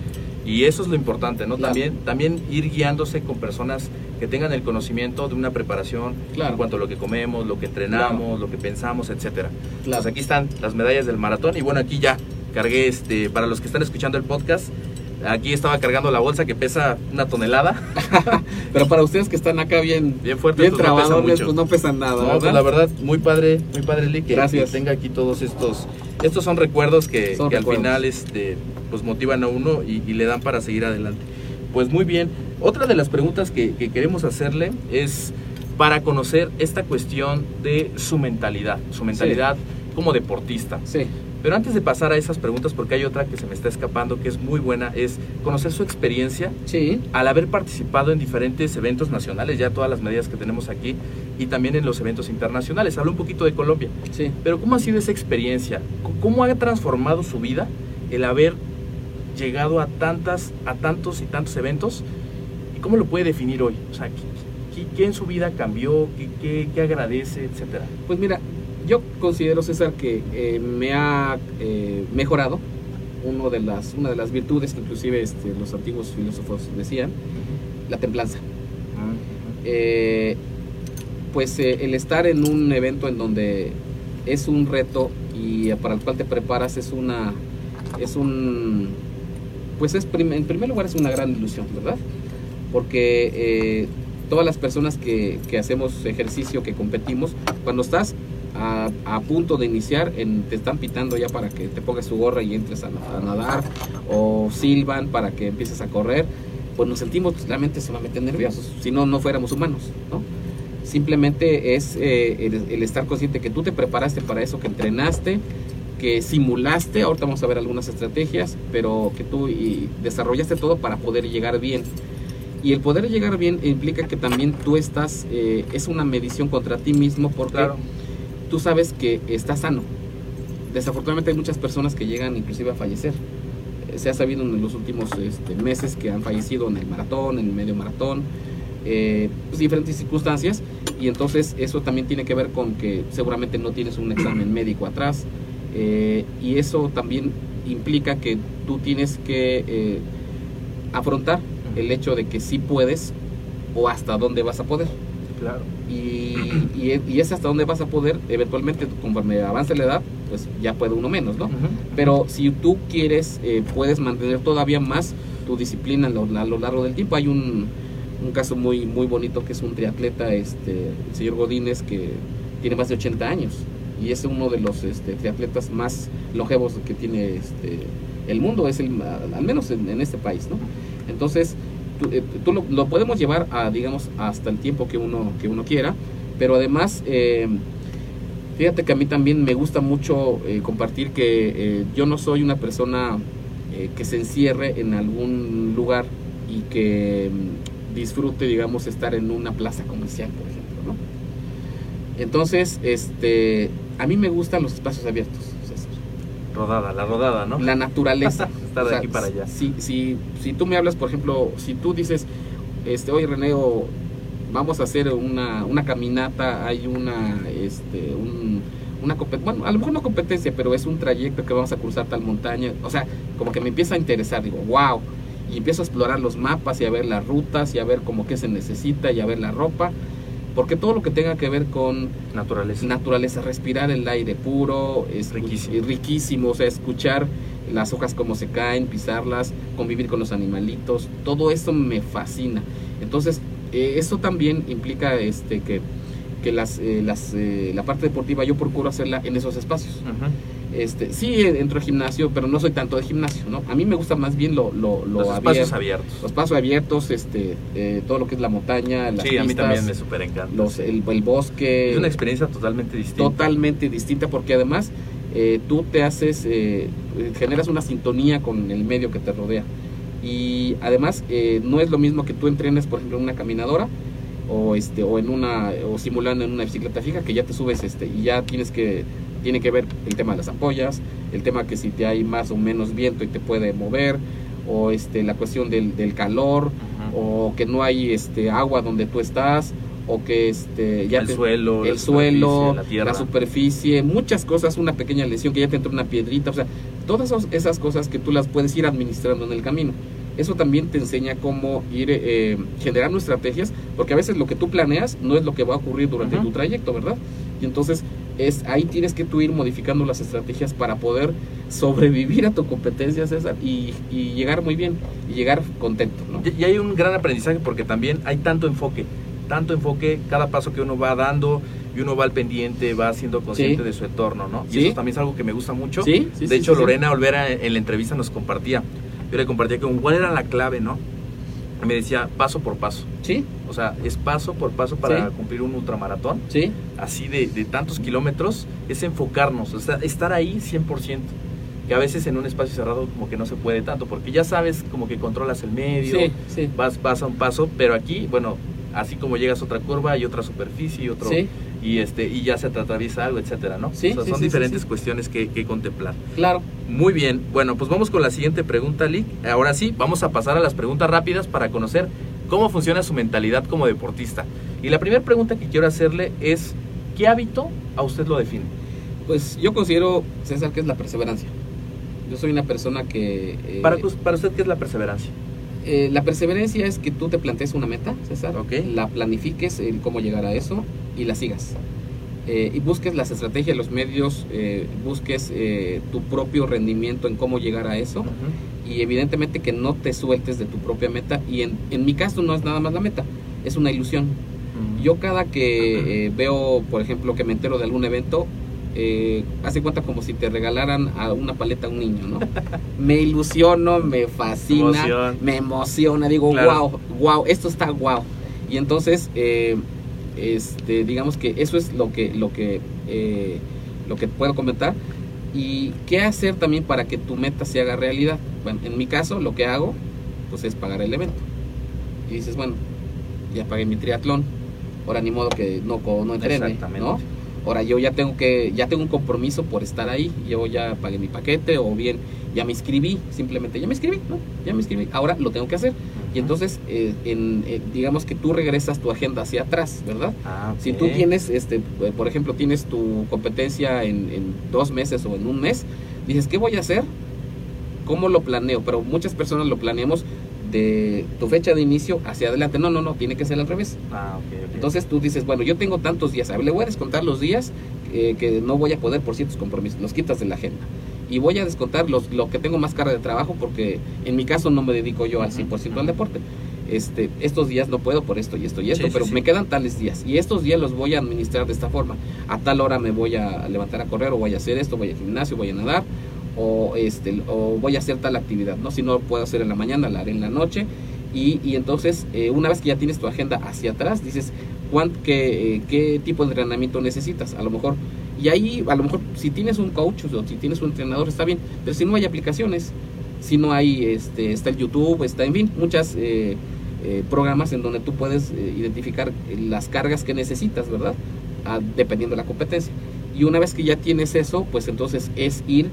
y eso es lo importante, ¿no? Claro. También, también ir guiándose con personas que tengan el conocimiento de una preparación Claro. en cuanto a lo que comemos, lo que entrenamos, lo que pensamos, etcétera. Claro. Pues aquí están las medallas del maratón y bueno, aquí ya cargué este para los que están escuchando el podcast. Aquí estaba cargando la bolsa que pesa una tonelada. Pero para ustedes que están acá bien, Bien fuerte, bien pues no trabajadores, pues no pesan nada. No, ¿verdad? pues la verdad, muy padre, muy padre Lee, que, Gracias. que tenga aquí todos estos. Estos son recuerdos que, Son que recuerdos. al final este, pues motivan a uno y, y le dan para seguir adelante. Pues muy bien. Otra de las preguntas que, que queremos hacerle es para conocer esta cuestión de su mentalidad, su mentalidad como deportista. Sí, Pero antes de pasar a esas preguntas, porque hay otra que se me está escapando que es muy buena, es conocer su experiencia sí. al haber participado en diferentes eventos nacionales, ya todas las medidas que tenemos aquí, y también en los eventos internacionales. Hablo un poquito de Colombia, Sí. pero ¿cómo ha sido esa experiencia? ¿Cómo ha transformado su vida el haber llegado a, tantas, a tantos y tantos eventos? ¿Y cómo lo puede definir hoy? O sea, ¿qué, qué- qué en su vida cambió? ¿Qué, qué- qué agradece? Etcétera. Pues mira, yo considero, César, que eh, me ha eh, mejorado uno de las, una de las virtudes que inclusive este, los antiguos filósofos decían, la templanza. Eh, pues el estar en un evento en donde es un reto y para el cual te preparas es una es un pues es prim- en primer lugar es una gran ilusión verdad porque eh, todas las personas que, que hacemos ejercicio que competimos cuando estás a, a punto de iniciar en- te están pitando ya para que te pongas tu gorra y entres a, a nadar o silban para que empieces a correr pues nos sentimos realmente solamente nerviosos si no no fuéramos humanos no Simplemente es eh, el, el estar consciente que tú te preparaste para eso, que entrenaste, que simulaste, ahorita vamos a ver algunas estrategias, pero que tú y desarrollaste todo para poder llegar bien. Y el poder llegar bien implica que también tú estás, eh, es una medición contra ti mismo porque Claro. tú sabes que estás sano. Desafortunadamente hay muchas personas que llegan inclusive a fallecer. Eh, Se ha sabido en los últimos este, meses que han fallecido en el maratón, en el medio maratón, eh, pues, diferentes circunstancias y entonces eso también tiene que ver con que seguramente no tienes un examen médico atrás eh, y eso también implica que tú tienes que eh, afrontar el hecho de que sí puedes o hasta dónde vas a poder. Claro. y, y, y es hasta dónde vas a poder eventualmente conforme avance la edad pues ya puede uno menos no pero si tú quieres eh, puedes mantener todavía más tu disciplina a lo, a lo largo del tiempo. Hay un, un caso muy muy bonito que es un triatleta este el señor Godínez que tiene más de 80 años y es uno de los este, triatletas más longevos que tiene este, el mundo es el al menos en, este país no entonces tú, eh, lo, podemos llevar a digamos hasta el tiempo que uno que uno quiera pero además eh, fíjate que a mí también me gusta mucho eh, compartir que yo no soy una persona que se encierre en algún lugar y que mm, disfrute digamos estar en una plaza comercial por ejemplo no entonces este a mí me gustan los espacios abiertos César Rodada, la rodada, ¿no? la naturaleza. Estar de aquí para allá. Si, si, si tú me hablas, por ejemplo, si tú dices, este, oye René, o vamos a hacer una, una caminata, hay una, este, un, una bueno, a lo mejor no competencia, pero es un trayecto que vamos a cruzar tal montaña, o sea, como que me empieza a interesar, digo, wow, y empiezo a explorar los mapas y a ver las rutas y a ver como qué se necesita y a ver la ropa, porque todo lo que tenga que ver con Naturaleza. naturaleza, respirar el aire puro, es Riquísimo. riquísimo, o sea, escuchar las hojas como se caen, pisarlas, convivir con los animalitos, todo eso me fascina. Entonces, eh, eso también implica este que, que las, eh, las, eh, la parte deportiva yo procuro hacerla en esos espacios. Este, sí entro al gimnasio, pero no soy tanto de gimnasio, ¿no? A mí me gusta más bien lo, lo, lo Los espacios abierto, abiertos. los espacios abiertos, este, eh, todo lo que es la montaña, las Sí, a mí también me súper encanta. los, el, el bosque. Es una experiencia totalmente distinta. totalmente distinta porque además eh, tú te haces, eh, eh, generas una sintonía con el medio que te rodea. Y además eh, no es lo mismo que tú entrenes, por ejemplo, en una caminadora o este o en una o simulando en una bicicleta fija que ya te subes este y ya tienes que tiene que ver el tema de las ampollas, el tema que si te hay más o menos viento y te puede mover o este la cuestión del, del calor o que no hay este agua donde tú estás o que este ya el te- suelo, la el suelo, superficie, la la, superficie, muchas cosas, una pequeña lesión que ya te entró una piedrita, o sea, todas esas cosas que tú las puedes ir administrando en el camino. Eso también te enseña cómo ir eh, generando estrategias, porque a veces lo que tú planeas no es lo que va a ocurrir durante tu trayecto, ¿verdad? Y entonces es ahí tienes que tú ir modificando las estrategias para poder sobrevivir a tu competencia, César, y, y llegar muy bien, y llegar contento, ¿no? Y, y hay un gran aprendizaje porque también hay tanto enfoque, tanto enfoque, cada paso que uno va dando y uno va al pendiente, va siendo consciente Sí. de su entorno, ¿no? Y Sí. eso también es algo que me gusta mucho. Sí, de hecho. Lorena Olvera en la entrevista nos compartía, yo le compartía como cuál era la clave, ¿no? Me decía paso por paso. Sí, O sea, es paso por paso para Sí. cumplir un ultramaratón, sí, así de, de tantos kilómetros, es enfocarnos, o sea, estar ahí 100%. Que a veces en un espacio cerrado como que no se puede tanto, porque ya sabes como que controlas el medio, sí, sí. vas, vas a un paso, pero aquí, bueno, así como llegas a otra curva y otra superficie y otro Sí. Y este y ya se te atraviesa algo, etcétera, ¿no? Sí, O sea, sí, son sí, diferentes sí. cuestiones que, que contemplar. Claro. Muy bien, bueno, pues vamos con la siguiente pregunta, Lick. Ahora sí, vamos a pasar a las preguntas rápidas para conocer cómo funciona su mentalidad como deportista. Y la primera pregunta que quiero hacerle es, ¿qué hábito a usted lo define? Pues yo considero, César, que es la perseverancia. Yo soy una persona que... eh, Para, para usted, ¿qué es la perseverancia? Eh, la perseverancia es que tú te plantees una meta, César, Ok. la planifiques el cómo llegar a eso y la sigas. Eh, y busques las estrategias, los medios, eh, busques eh, tu propio rendimiento en cómo llegar a eso y evidentemente que no te sueltes de tu propia meta y en, en mi caso no es nada más la meta, es una ilusión. Yo cada que eh, veo, por ejemplo, que me entero de algún evento, eh, hace cuenta como si te regalaran a una paleta a un niño, ¿no? me ilusiono, me fascina, Emoción. me emociona, digo, Claro. wow, wow, esto está wow. Y entonces, eh, este, digamos que eso es lo que, lo que, eh, lo que puedo comentar. Y qué hacer también para que tu meta se haga realidad. Bueno, en mi caso, lo que hago, pues es pagar el evento. Y dices, bueno, ya pagué mi triatlón, ahora ni modo que no, no entrene, Exactamente. ¿no? Ahora yo ya tengo que, ya tengo un compromiso por estar ahí, yo ya pagué mi paquete o bien ya me inscribí, simplemente ya me inscribí, ¿no? Ya me inscribí, ahora lo tengo que hacer. Y entonces, eh, en, eh, digamos que tú regresas tu agenda hacia atrás, ¿verdad? Ah, Si tú tienes, este, por ejemplo, tienes tu competencia en, en dos meses o en un mes, dices, ¿qué voy a hacer? ¿Cómo lo planeo? Pero muchas personas lo planeamos de tu fecha de inicio hacia adelante. No, no, no, tiene que ser al revés. Ah, ok, ok. Entonces tú dices, bueno, yo tengo tantos días, a ver, le voy a descontar los días eh, que no voy a poder por ciertos compromisos, los quitas de la agenda. Y voy a descontar los, lo que tengo más carga de trabajo porque en mi caso no me dedico yo al 100% al deporte. Este, estos días no puedo por esto y esto y esto, Sí, sí, pero sí. me quedan tales días y estos días los voy a administrar de esta forma. A tal hora me voy a levantar a correr o voy a hacer esto, voy al gimnasio, voy a nadar o este o voy a hacer tal actividad, ¿no? Si no lo puedo hacer en la mañana, la haré en la noche y, y entonces eh, una vez que ya tienes tu agenda hacia atrás, dices qué, eh, qué tipo de entrenamiento necesitas, a lo mejor y ahí a lo mejor si tienes un coach o si tienes un entrenador está bien, pero si no hay aplicaciones, si no hay este está el YouTube, está en fin, muchas eh, programas en donde tú puedes identificar las cargas que necesitas, ¿verdad? Ah, dependiendo de la competencia. Y una vez que ya tienes eso, pues entonces es ir,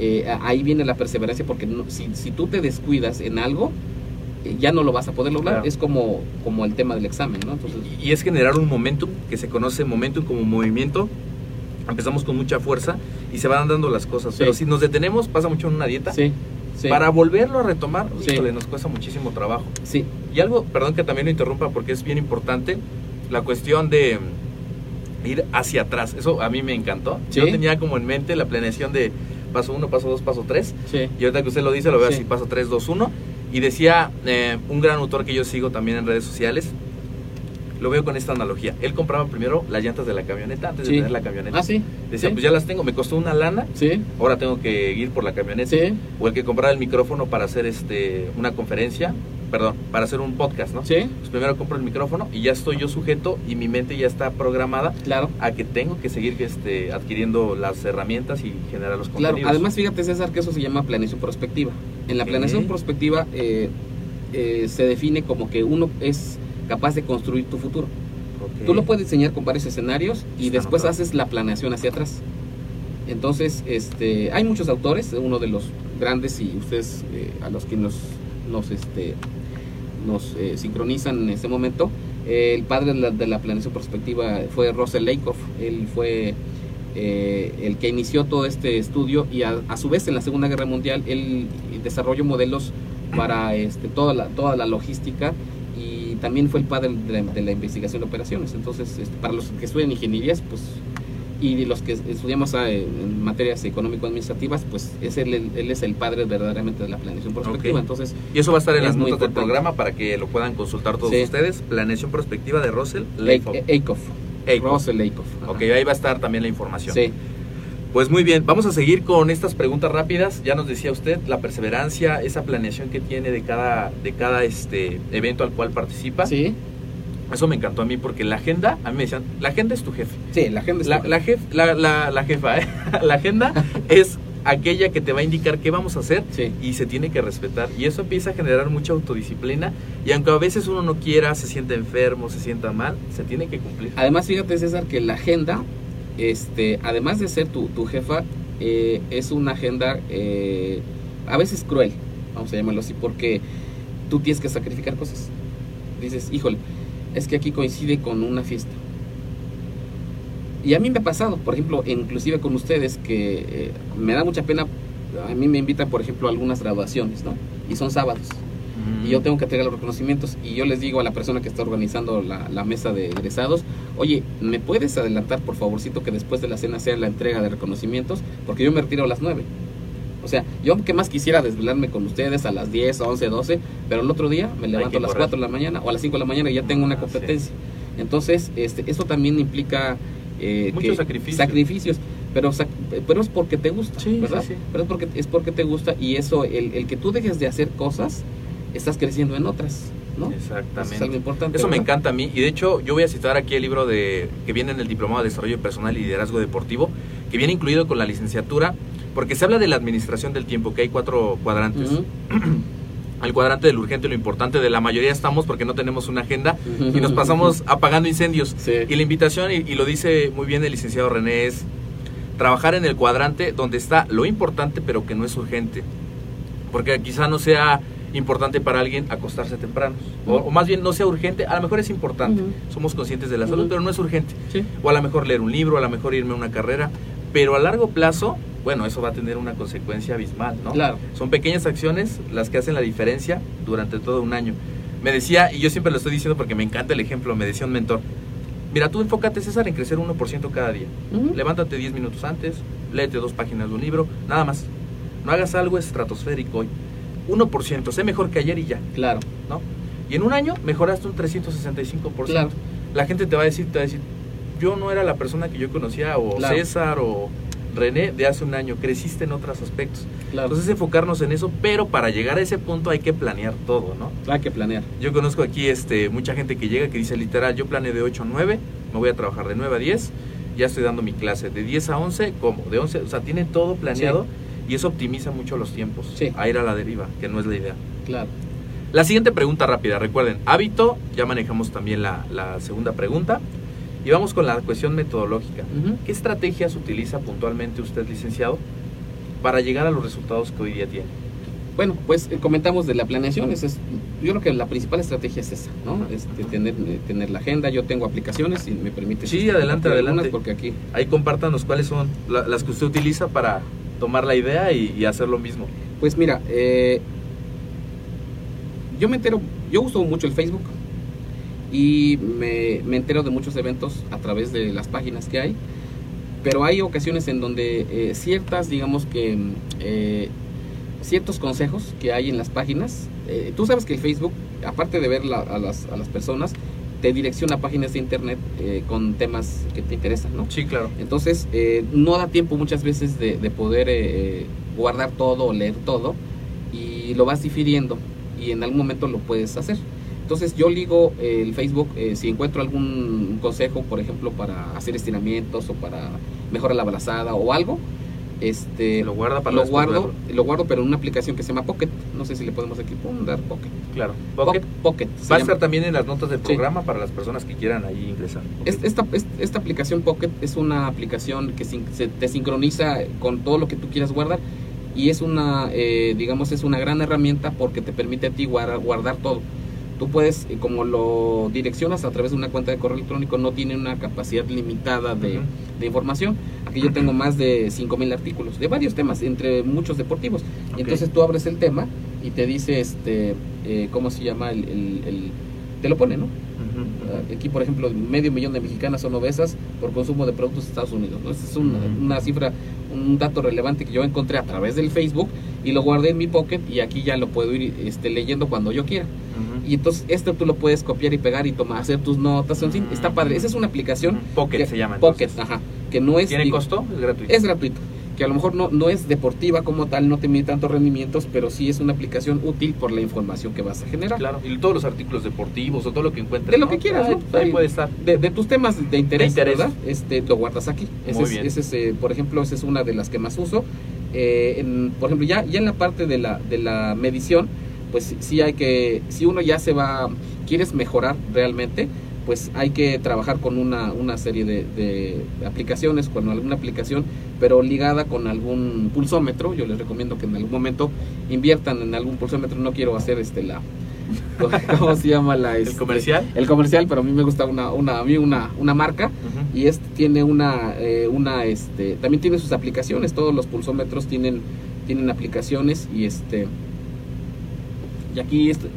eh, ahí viene la perseverancia, porque no- si, si tú te descuidas en algo, eh, ya no lo vas a poder lograr. Claro. Es como, como el tema del examen, ¿no? Entonces, Y, y es generar un momentum, que se conoce momentum como movimiento. Empezamos con mucha fuerza y se van dando las cosas. Sí. Pero si nos detenemos, pasa mucho en una dieta. sí, sí, Para volverlo a retomar, Sí. híjole, nos cuesta muchísimo trabajo. sí, Y algo, perdón que también lo interrumpa porque es bien importante, la cuestión de mm, ir hacia atrás. Eso a mí me encantó. Yo tenía como en mente la planeación de paso 1, paso 2, paso 3. sí, Y ahorita que usted lo dice, lo veo Sí. así, paso 3, 2, 1. Y decía eh, un gran autor que yo sigo también en redes sociales, lo veo con esta analogía. Él compraba primero las llantas de la camioneta antes Sí. de tener la camioneta. ah, sí, Decía, sí. pues ya las tengo, me costó una lana, sí, ahora tengo que ir por la camioneta. sí, O el que compraba el micrófono para hacer este una conferencia, perdón, para hacer un podcast, ¿no? sí, Pues primero compro el micrófono y ya estoy yo sujeto y mi mente ya está programada claro. a que tengo que seguir este, adquiriendo las herramientas y generar los Claro, contenidos. además fíjate César que eso se llama planeación prospectiva. En la planeación prospectiva eh, eh, se define como que uno es capaz de construir tu futuro. Ok. Tú lo puedes diseñar con varios escenarios y Está después anotado. haces la planeación hacia atrás. Entonces, este, hay muchos autores, uno de los grandes y ustedes eh, a los que nos, nos, este, nos eh, sincronizan en este momento, eh, el padre de la, de la planeación prospectiva fue Russell Lakoff. Él fue eh, el que inició todo este estudio y a, a su vez en la Segunda Guerra Mundial él desarrolló modelos para este, toda, la, toda la logística y también fue el padre de la, de la investigación de operaciones. Entonces, este, para los que estudian ingenierías, pues y los que estudiamos ah, en materias económico-administrativas, pues es él, él es el padre verdaderamente de la planeación prospectiva. Entonces, Y eso va a estar en Es las notas del programa para que lo puedan consultar todos Sí. ustedes. Planeación prospectiva de Russell Lakoff. Lakoff. Russell ajá. Ok, ahí va a estar también la información. Sí, Pues muy bien, vamos a seguir con estas preguntas rápidas. Ya nos decía usted la perseverancia, esa planeación que tiene de cada, de cada este evento al cual participa. sí, Eso me encantó a mí porque la agenda, a mí me decían, la agenda es tu jefe. sí, la gente La, está- la, jef- la, la- la jefa, ¿eh? la agenda es aquella que te va a indicar qué vamos a hacer Sí. y se tiene que respetar. Y eso empieza a generar mucha autodisciplina. Y aunque a veces uno no quiera, se sienta enfermo, se sienta mal, se tiene que cumplir. Además, fíjate, César, que la agenda, este, además de ser tu, tu jefa, eh, es una agenda eh, a veces cruel, vamos a llamarlo así, porque tú tienes que sacrificar cosas. Dices, híjole, es que aquí coincide con una fiesta. Y a mí me ha pasado, por ejemplo, inclusive con ustedes, que eh, me da mucha pena, a mí me invitan, por ejemplo, a algunas graduaciones, ¿no? Y son sábados y yo tengo que entregar los reconocimientos y yo les digo a la persona que está organizando la, la mesa de egresados, oye, ¿me puedes adelantar por favorcito que después de la cena sea la entrega de reconocimientos? Porque yo me retiro a las 9. O sea, yo que más quisiera desvelarme con ustedes a las 10, 11, 12, pero el otro día me levanto a las correr. 4 de la mañana o a las 5 de la mañana y ya tengo una Ah, competencia. Entonces, este, eso también implica... eh, Muchos sacrificios. sacrificios, pero, pero es porque te gusta, Sí, ¿verdad? sí, sí. Pero es porque, es porque te gusta y eso, el, el que tú dejes de hacer cosas, estás creciendo en otras. ¿no? Exactamente. Eso es importante. Eso me encanta a mí. Y de hecho, yo voy a citar aquí el libro de que viene en el Diplomado de Desarrollo Personal y Liderazgo Deportivo, que viene incluido con la licenciatura, porque se habla de la administración del tiempo, que hay cuatro cuadrantes. Ujú. El cuadrante del urgente, lo importante de la mayoría estamos porque no tenemos una agenda y nos pasamos apagando incendios. Sí. Y la invitación, y, y lo dice muy bien el licenciado René, es trabajar en el cuadrante donde está lo importante pero que no es urgente. Porque quizá no sea importante para alguien acostarse temprano. O, más bien no sea urgente, a lo mejor es importante. Somos conscientes de la salud, pero no es urgente. Sí. O a lo mejor leer un libro, a lo mejor irme a una carrera. Pero a largo plazo, bueno, eso va a tener una consecuencia abismal, ¿no? Claro. Son pequeñas acciones las que hacen la diferencia durante todo un año. Me decía, y yo siempre lo estoy diciendo porque me encanta el ejemplo, me decía un mentor, mira, tú enfócate, César, en crecer 1% cada día. Levántate 10 minutos antes, léete dos páginas de un libro, nada más. No hagas algo estratosférico hoy. 1%, sé mejor que ayer y ya, Claro. ¿no? Y en un año mejoraste un 365%. Claro. La gente te va a decir, te va a decir, yo no era la persona que yo conocía, o Claro. César, o René de hace un año, creciste en otros aspectos. Claro. Entonces enfocarnos en eso, pero para llegar a ese punto hay que planear todo, ¿no? hay que planear. Yo conozco aquí este, mucha gente que llega que dice literal, yo planeo de 8 a 9, me voy a trabajar de 9 a 10, ya estoy dando mi clase de 10 a 11, ¿cómo? De 11, o sea, tiene todo planeado y eso optimiza mucho los tiempos Sí. a ir a la deriva, que no es la idea. Claro. La siguiente pregunta rápida, recuerden, hábito, ya manejamos también la, la segunda pregunta y vamos con la cuestión metodológica. ¿Qué estrategias utiliza puntualmente usted, licenciado, para llegar a los resultados que hoy día tiene? Bueno, pues eh, comentamos de la planeación. esa es, yo creo que la principal estrategia es esa, ¿no? Este, tener, eh, tener la agenda. Yo tengo aplicaciones y me permite. Sí, adelante, adelante. Porque aquí. Ahí compártanos cuáles son la- las que usted utiliza para tomar la idea y, y hacer lo mismo. Pues mira, eh, yo me entero, yo uso mucho el Facebook y me, me entero de muchos eventos a través de las páginas que hay, pero hay ocasiones en donde eh, ciertas, digamos que, mm, eh, ciertos consejos que hay en las páginas, eh, tú sabes que el Facebook, aparte de ver la- a, las, a las personas, te direcciona a páginas de internet eh, con temas que te interesan, ¿no? Sí, claro. Entonces, eh, no da tiempo muchas veces de, de poder eh, guardar todo o leer todo y lo vas difiriendo y en algún momento lo puedes hacer. Entonces, yo ligo eh, el Facebook, eh, si encuentro algún consejo, por ejemplo, para hacer estiramientos o para mejorar la abrazada o algo, este, Lo guarda para lo guardo, verlo. lo guardo, pero en una aplicación que se llama Pocket. No sé si le podemos aquí poner Pocket. Claro. Po- Pocket. Pocket. Va a estar también en las notas del Sí. programa para las personas que quieran ahí ingresar. Esta, es- esta aplicación Pocket es una aplicación que sin- se te sincroniza con todo lo que tú quieras guardar y es una, eh, digamos, es una gran herramienta porque te permite a ti guardar, guardar todo. Tú puedes, eh, como lo direccionas a través de una cuenta de correo electrónico, no tiene una capacidad limitada de, información. Aquí yo tengo más de 5.000 artículos de varios temas, entre muchos deportivos. Y entonces tú abres el tema y te dice, este, eh, ¿cómo se llama? El, el- el- te lo pone, ¿no? Ujú. Aquí, por ejemplo, medio millón de mexicanas son obesas por consumo de productos de Estados Unidos. ¿no? Esa es una, cifra, un dato relevante que yo encontré a través del Facebook y lo guardé en mi pocket y aquí ya lo puedo ir este, leyendo cuando yo quiera. Ujú. Y entonces esto tú lo puedes copiar y pegar y tomar, hacer tus notas, en fin, está padre. Esa es una aplicación. Pocket que- se llama. Pocket, ajá. Que no es... ¿Tiene digo, costo? Es gratuito. Es gratuito. Que a lo mejor no, no es deportiva como tal, no te mide tantos rendimientos, pero sí es una aplicación útil por la información que vas a generar. Claro. Y todos los artículos deportivos o todo lo que encuentres. De lo ¿no? que quieras, Ahí, ¿no? ahí Ahí. puede estar. de, de tus temas de interés, De interés. ¿verdad? Este, lo guardas aquí. Ese Muy es, bien. ese es, eh, por ejemplo, esa es una de las que más uso. Eh, en- por ejemplo, ya, ya en la parte de la, de la medición, pues sí- hay que, si uno ya se va, quieres mejorar realmente, pues hay que trabajar con una, una serie de, de aplicaciones, con alguna aplicación, pero ligada con algún pulsómetro. Yo les recomiendo que en algún momento inviertan en algún pulsómetro. No quiero hacer este la, ¿cómo se llama la? El este, comercial. el comercial, pero a mí me gusta una, una, a mí una, una marca y este tiene una, eh, una, este, también tiene sus aplicaciones, todos los pulsómetros tienen, tienen aplicaciones y este, y aquí este,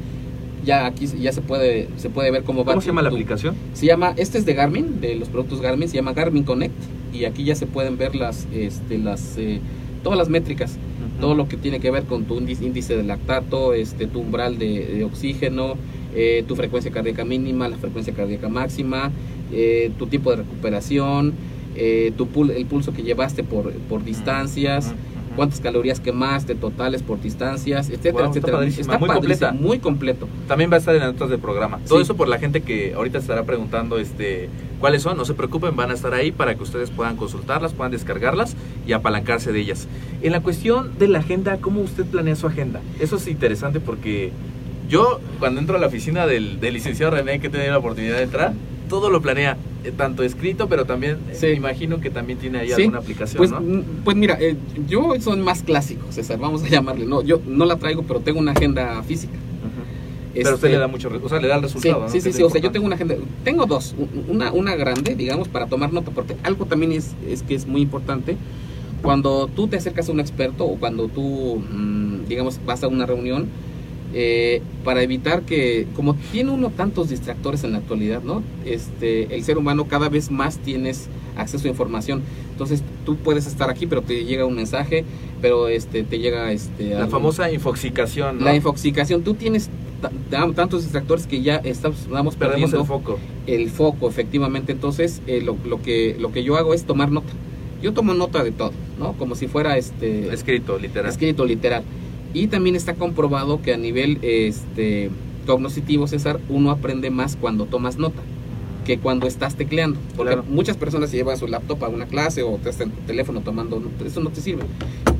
ya aquí ya se puede, se puede ver cómo va. ¿Cómo se tu- llama la aplicación? Se llama, este es de Garmin, de los productos Garmin, se llama Garmin Connect y aquí ya se pueden ver las, este, las, eh, todas las métricas todo lo que tiene que ver con tu índice, de lactato, este, tu umbral de, de oxígeno, eh, tu frecuencia cardíaca mínima, la frecuencia cardíaca máxima, eh, tu tipo de recuperación, eh, tu pul- el pulso que llevaste por, por distancias. Cuántas calorías quemaste, totales por distancias, etcétera, Wow, está etcétera. padrísima, muy completa. muy completo. También va a estar en las notas del programa. Todo Sí. eso por la gente que ahorita estará preguntando este cuáles son, no se preocupen, van a estar ahí para que ustedes puedan consultarlas, puedan descargarlas y apalancarse de ellas. En la cuestión de la agenda, ¿cómo usted planea su agenda? Eso es interesante porque yo cuando entro a la oficina del, del licenciado René, que he tenido la oportunidad de entrar, todo lo planea, eh, tanto escrito, pero también eh, Sí. me imagino que también tiene ahí Sí, alguna aplicación, Pues, ¿no? mm, pues mira, eh, yo son más clásicos, César, vamos a llamarle. No, yo no la traigo, pero tengo una agenda física. Pero usted Este, le da mucho, re- o sea, le da el Sí, resultado, ¿no? sí, sí, sí, lo o sea, yo tengo una agenda, tengo dos, un- una, una grande, digamos, para tomar nota, porque algo también es, es que es muy importante, cuando tú te acercas a un experto o cuando tú, mm, digamos, vas a una reunión, eh, para evitar que, como tiene uno tantos distractores en la actualidad, ¿no? Este, el ser humano cada vez más tienes acceso a información, entonces tú puedes estar aquí, pero te llega un mensaje, pero este, te llega este, La famosa infoxicación, ¿no? la infoxicación, tú tienes ta- ta- tantos distractores que ya estamos, estamos Perdemos perdiendo el foco. el foco, efectivamente. Entonces, eh, lo, lo que, lo que yo hago es tomar nota. Yo tomo nota de todo, ¿no? Como si fuera este Escrito, literal. escrito literal. Y también está comprobado que a nivel este cognitivo, César, uno aprende más cuando tomas nota que cuando estás tecleando. Porque Claro. muchas personas se llevan su laptop a una clase o te están en tu teléfono tomando nota. Eso no te sirve.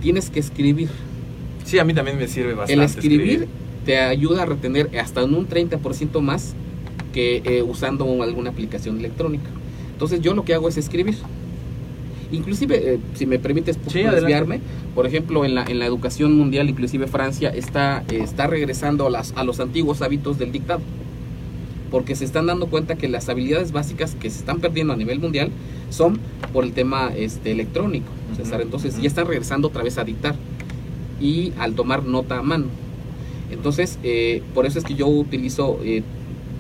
Tienes que escribir. Sí, a mí también me sirve bastante. El escribir te ayuda a retener hasta en un 30% más que eh, usando alguna aplicación electrónica. Entonces yo lo que hago es escribir. Inclusive, eh, si me permites Sí, desviarme, por ejemplo, en la, en la educación mundial, inclusive Francia, está, eh, está regresando a, las, a los antiguos hábitos del dictado. Porque se están dando cuenta que las habilidades básicas que se están perdiendo a nivel mundial son por el tema este, electrónico. César. Entonces ya están regresando otra vez a dictar y al tomar nota a mano. Entonces, eh, por eso es que yo utilizo eh,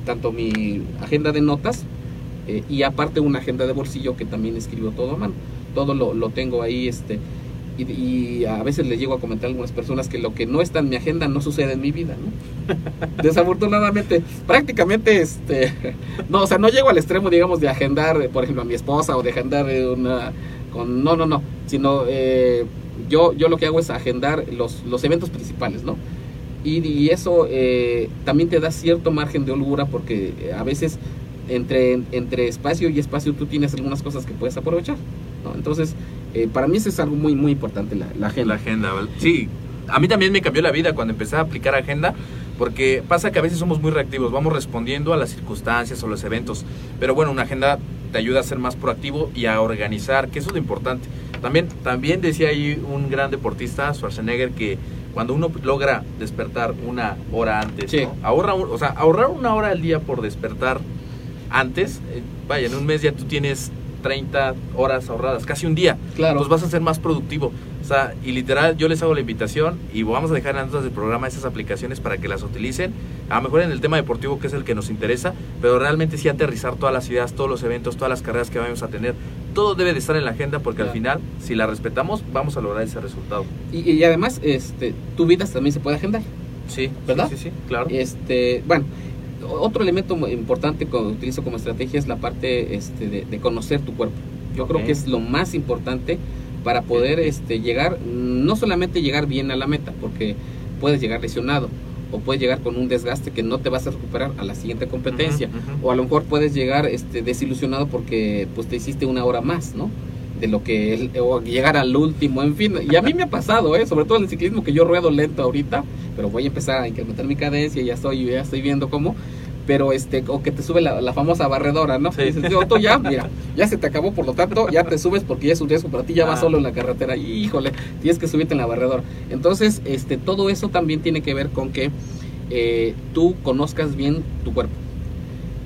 tanto mi agenda de notas eh, y aparte una agenda de bolsillo que también escribo todo a mano. Todo lo, lo tengo ahí, este, y, y a veces le llego a comentar a algunas personas que lo que no está en mi agenda no sucede en mi vida, ¿no? Desafortunadamente, prácticamente, este, no, o sea, no llego al extremo, digamos, de agendar, eh, por ejemplo, a mi esposa o de agendar eh, una, con, no, no, no, sino eh, yo, yo lo que hago es agendar los, los eventos principales, ¿no? Y, y eso eh, también te da cierto margen de holgura porque eh, a veces entre, entre espacio y espacio tú tienes algunas cosas que puedes aprovechar, ¿no? Entonces, eh, para mí eso es algo muy, muy importante, la, la agenda. La agenda, sí. A mí también me cambió la vida cuando empecé a aplicar agenda, porque pasa que a veces somos muy reactivos, vamos respondiendo a las circunstancias o los eventos. Pero bueno, una agenda te ayuda a ser más proactivo y a organizar, que eso es lo importante. También, también decía ahí un gran deportista, Schwarzenegger, que cuando uno logra despertar una hora antes, Sí. ¿no? ahorra, o sea, ahorrar una hora al día por despertar antes, eh, vaya, en un mes ya tú tienes 30 horas ahorradas, casi un día. Claro. Pues vas a ser más productivo. O sea, y literal, yo les hago la invitación y vamos a dejar en las notas del programa esas aplicaciones para que las utilicen. A lo mejor en el tema deportivo, que es el que nos interesa, pero realmente sí aterrizar todas las ideas, todos los eventos, todas las carreras que vamos a tener. Todo debe de estar en la agenda porque al Claro. final, si la respetamos, vamos a lograr ese resultado. Y, y además, este, tu vida también se puede agendar. Sí, ¿Verdad? Sí, sí, sí, claro. Este, bueno, otro elemento muy importante que utilizo como estrategia es la parte este, de, de conocer tu cuerpo. Yo creo que es lo más importante para poder este, llegar, no solamente llegar bien a la meta, porque puedes llegar lesionado o puedes llegar con un desgaste que no te vas a recuperar a la siguiente competencia. O a lo mejor puedes llegar este, desilusionado porque pues te hiciste una hora más, ¿no? De lo que el- o llegar al último, en fin. Y a mí me ha pasado, ¿eh? Sobre todo en el ciclismo que yo ruedo lento ahorita, pero voy a empezar a incrementar mi cadencia, ya estoy, ya estoy viendo cómo. Pero este, o que te sube la, la famosa barredora, ¿no? Sí. Dices, "Yo, tú ya, mira, ya se te acabó, por lo tanto, ya te subes porque ya es un riesgo para ti, ya vas Ah. solo en la carretera. Híjole, tienes que subirte en la barredora. Entonces, este, todo eso también tiene que ver con que eh, tú conozcas bien tu cuerpo.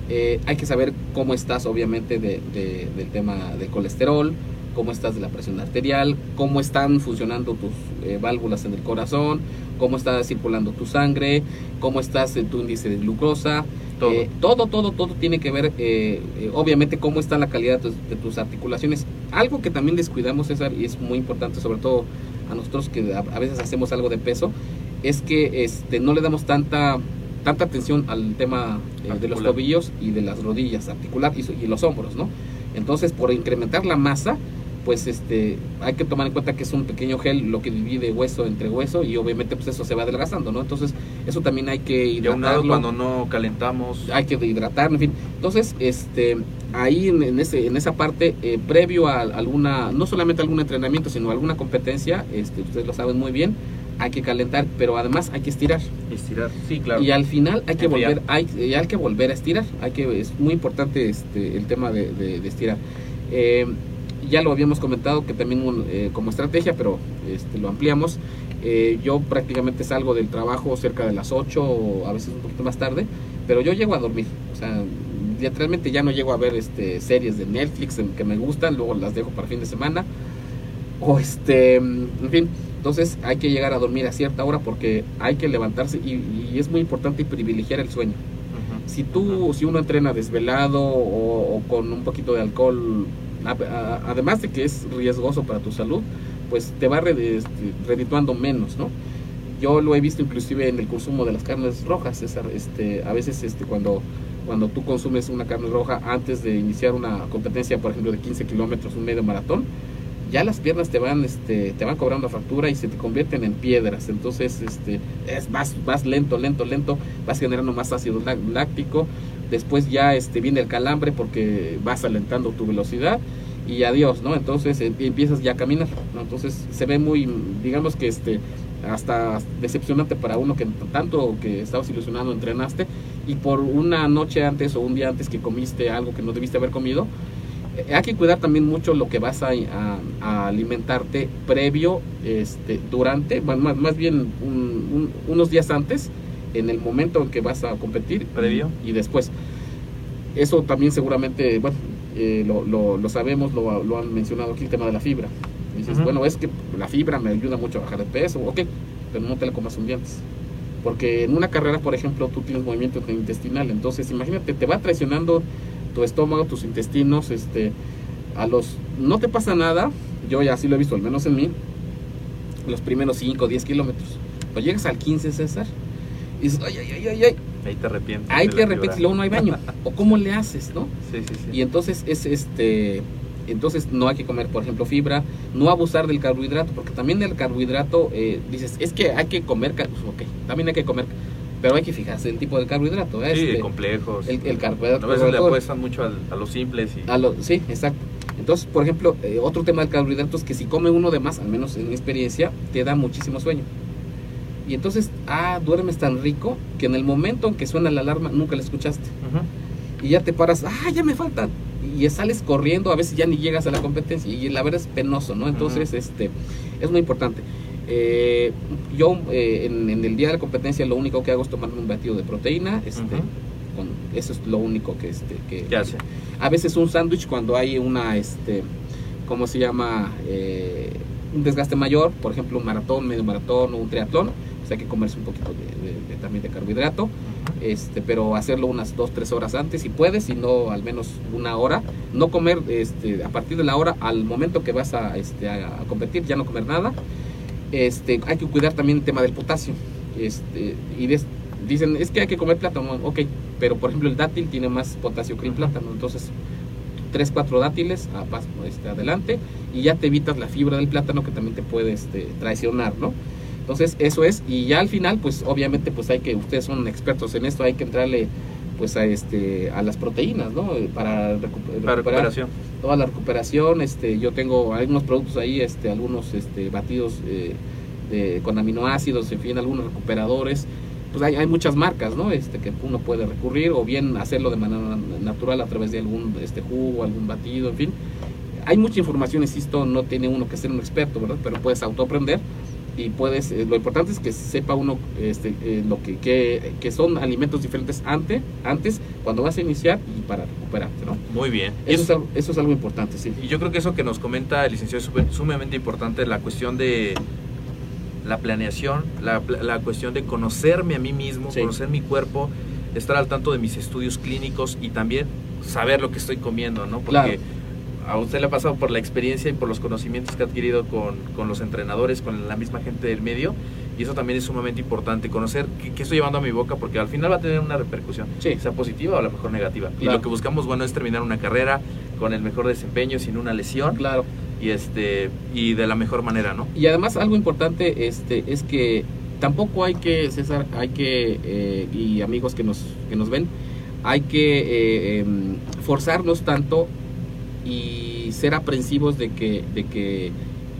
Eh, hay que saber cómo estás, obviamente, de- de- del tema del colesterol, cómo estás de la presión arterial, cómo están funcionando tus eh, válvulas en el corazón, cómo está circulando tu sangre, cómo estás en tu índice de glucosa. Todo. Eh, todo, todo, todo tiene que ver, eh, eh, obviamente, cómo está la calidad de tus, de tus articulaciones. Algo que también descuidamos, César, y es muy importante, sobre todo a nosotros que a, a veces hacemos algo de peso, es que este, no le damos tanta tanta atención al tema eh, de los tobillos y de las rodillas, articular y, y los hombros, ¿no? Entonces, por incrementar la masa, pues este hay que tomar en cuenta que es un pequeño gel lo que divide hueso entre hueso y obviamente pues eso se va adelgazando, ¿no? Entonces eso también hay que hidratarlo, cuando no calentamos. hay que hidratarlo, en fin. Entonces, este ahí en, en ese en esa parte eh, previo a alguna no solamente algún entrenamiento, sino alguna competencia, este ustedes lo saben muy bien, hay que calentar, pero además hay que estirar. Estirar. Sí, claro. Y al final hay que Enfriar. volver, hay, hay que volver a estirar. Hay que, es muy importante este, el tema de, de- de estirar. Eh, ya lo habíamos comentado que también eh, como estrategia, pero este, lo ampliamos. Eh, yo prácticamente salgo del trabajo cerca de las 8 o a veces un poquito más tarde, pero yo llego a dormir. O sea, literalmente ya no llego a ver este, series de Netflix que me gustan, luego las dejo para fin de semana. O este, en fin, entonces hay que llegar a dormir a cierta hora porque hay que levantarse y, y es muy importante privilegiar el sueño. Si tú, si uno entrena desvelado o, o con un poquito de alcohol, además de que es riesgoso para tu salud, pues te va este, redituando menos, ¿no? Yo lo he visto inclusive en el consumo de las carnes rojas, César, este, a veces este, cuando, cuando tú consumes una carne roja antes de iniciar una competencia, por ejemplo, de 15 kilómetros, un medio maratón, ya las piernas te van este te van cobrando factura y se te convierten en piedras entonces este es vas vas lento lento lento vas generando más ácido lá- láctico después ya este viene el calambre porque vas alentando tu velocidad y adiós no entonces eh, empiezas ya a caminar ¿no? entonces se ve muy digamos que este hasta decepcionante para uno que tanto que estabas ilusionado entrenaste y por una noche antes o un día antes que comiste algo que no debiste haber comido eh, hay que cuidar también mucho lo que vas a, alimentarte previo, este, durante, más, más bien un- un- unos días antes, en el momento en que vas a competir. Previo. Y, y después. Eso también seguramente, bueno, eh, lo, lo- lo sabemos, lo, lo han mencionado aquí, el tema de la fibra. Dices, Ujú. bueno, es que la fibra me ayuda mucho a bajar de peso, ok, pero no te la comas un día antes. Porque en una carrera, por ejemplo, tú tienes movimiento intestinal, entonces imagínate, te va traicionando tu estómago, tus intestinos, este, a los, no te pasa nada, yo ya así lo he visto, al menos en mí, los primeros 5 o 10 kilómetros. Cuando llegas al 15, César, y dices, ay, ay, ay, ay, ay, Ahí te arrepientes. ahí te arrepientes y luego no hay baño. o cómo le haces, ¿no? Sí, sí, sí. Y entonces es este entonces no hay que comer, por ejemplo, fibra, no abusar del carbohidrato, porque también el carbohidrato, eh, dices, es que hay que comer, pues, ok, también hay que comer, pero hay que fijarse el tipo de carbohidrato. ¿eh? Sí, Este, complejos. el- el carbohidrato, A veces le apuestan mucho al- a los simples y... a lo- sí, exacto. Entonces, por ejemplo, eh, otro tema del carbohidrato es que si come uno de más, al menos en mi experiencia, te da muchísimo sueño. Y entonces, ah, duermes tan rico que en el momento en que suena la alarma nunca la escuchaste. Y ya te paras, ah, ya me falta. Y sales corriendo, a veces ya ni llegas a la competencia y la verdad es penoso, ¿no? Entonces, este, es muy importante. Eh, yo eh, en, en el día de la competencia lo único que hago es tomarme un batido de proteína, este, con, eso es lo único que, este, que, ¿Qué hace? a veces un sándwich cuando hay una, este, ¿cómo se llama? Eh, un desgaste mayor, por ejemplo un maratón, medio maratón o un triatlón, pues hay que comerse un poquito de- de- de- también de carbohidrato este, pero hacerlo unas dos, tres horas antes si puedes, si no al menos una hora. No comer este, a partir de la hora al momento que vas a, este, a, competir, ya no comer nada. Este, hay que cuidar también el tema del potasio. Este, y des- dicen, es que hay que comer plátano, ok, pero por ejemplo el dátil tiene más potasio que el plátano, entonces tres, cuatro dátiles a este, adelante y ya te evitas la fibra del plátano que también te puede este, traicionar, ¿no? Entonces eso es y ya al final pues obviamente pues hay que ustedes son expertos en esto hay que entrarle pues a este a las proteínas, ¿no? Eh, Para, recu- Para recuperar recuperación. toda la recuperación, este yo tengo algunos productos ahí, este algunos este batidos eh, de- con aminoácidos, en fin, algunos recuperadores. Pues hay, hay muchas marcas, ¿no? Este que uno puede recurrir o bien hacerlo de manera natural a través de algún este jugo, algún batido, en fin. Hay mucha información, insisto, no tiene uno que ser un experto, ¿verdad? Pero puedes autoaprender y puedes, eh, lo importante es que sepa uno este, eh, lo que, que, que son alimentos diferentes antes, antes, cuando vas a iniciar y para recuperarte, ¿no? Muy bien. Eso, Es- algo- eso es algo importante, sí. Y yo creo que eso que nos comenta el licenciado es sum- sumamente importante, la cuestión de la planeación, la, la cuestión de conocerme a mí mismo, Sí. conocer mi cuerpo, estar al tanto de mis estudios clínicos y también saber lo que estoy comiendo, ¿no? Porque Claro. A usted le ha pasado por la experiencia y por los conocimientos que ha adquirido con, con los entrenadores, con la misma gente del medio, y eso también es sumamente importante, conocer qué, qué estoy llevando a mi boca, porque al final va a tener una repercusión, Sí. sea positiva o a lo mejor negativa. Y lo que buscamos, bueno, es terminar una carrera con el mejor desempeño, sin una lesión. Claro. y este y de la mejor manera, ¿no? Y además algo importante este es que tampoco hay que César, hay que eh, y amigos que nos que nos ven, hay que eh, em, forzarnos tanto y ser aprensivos de que de que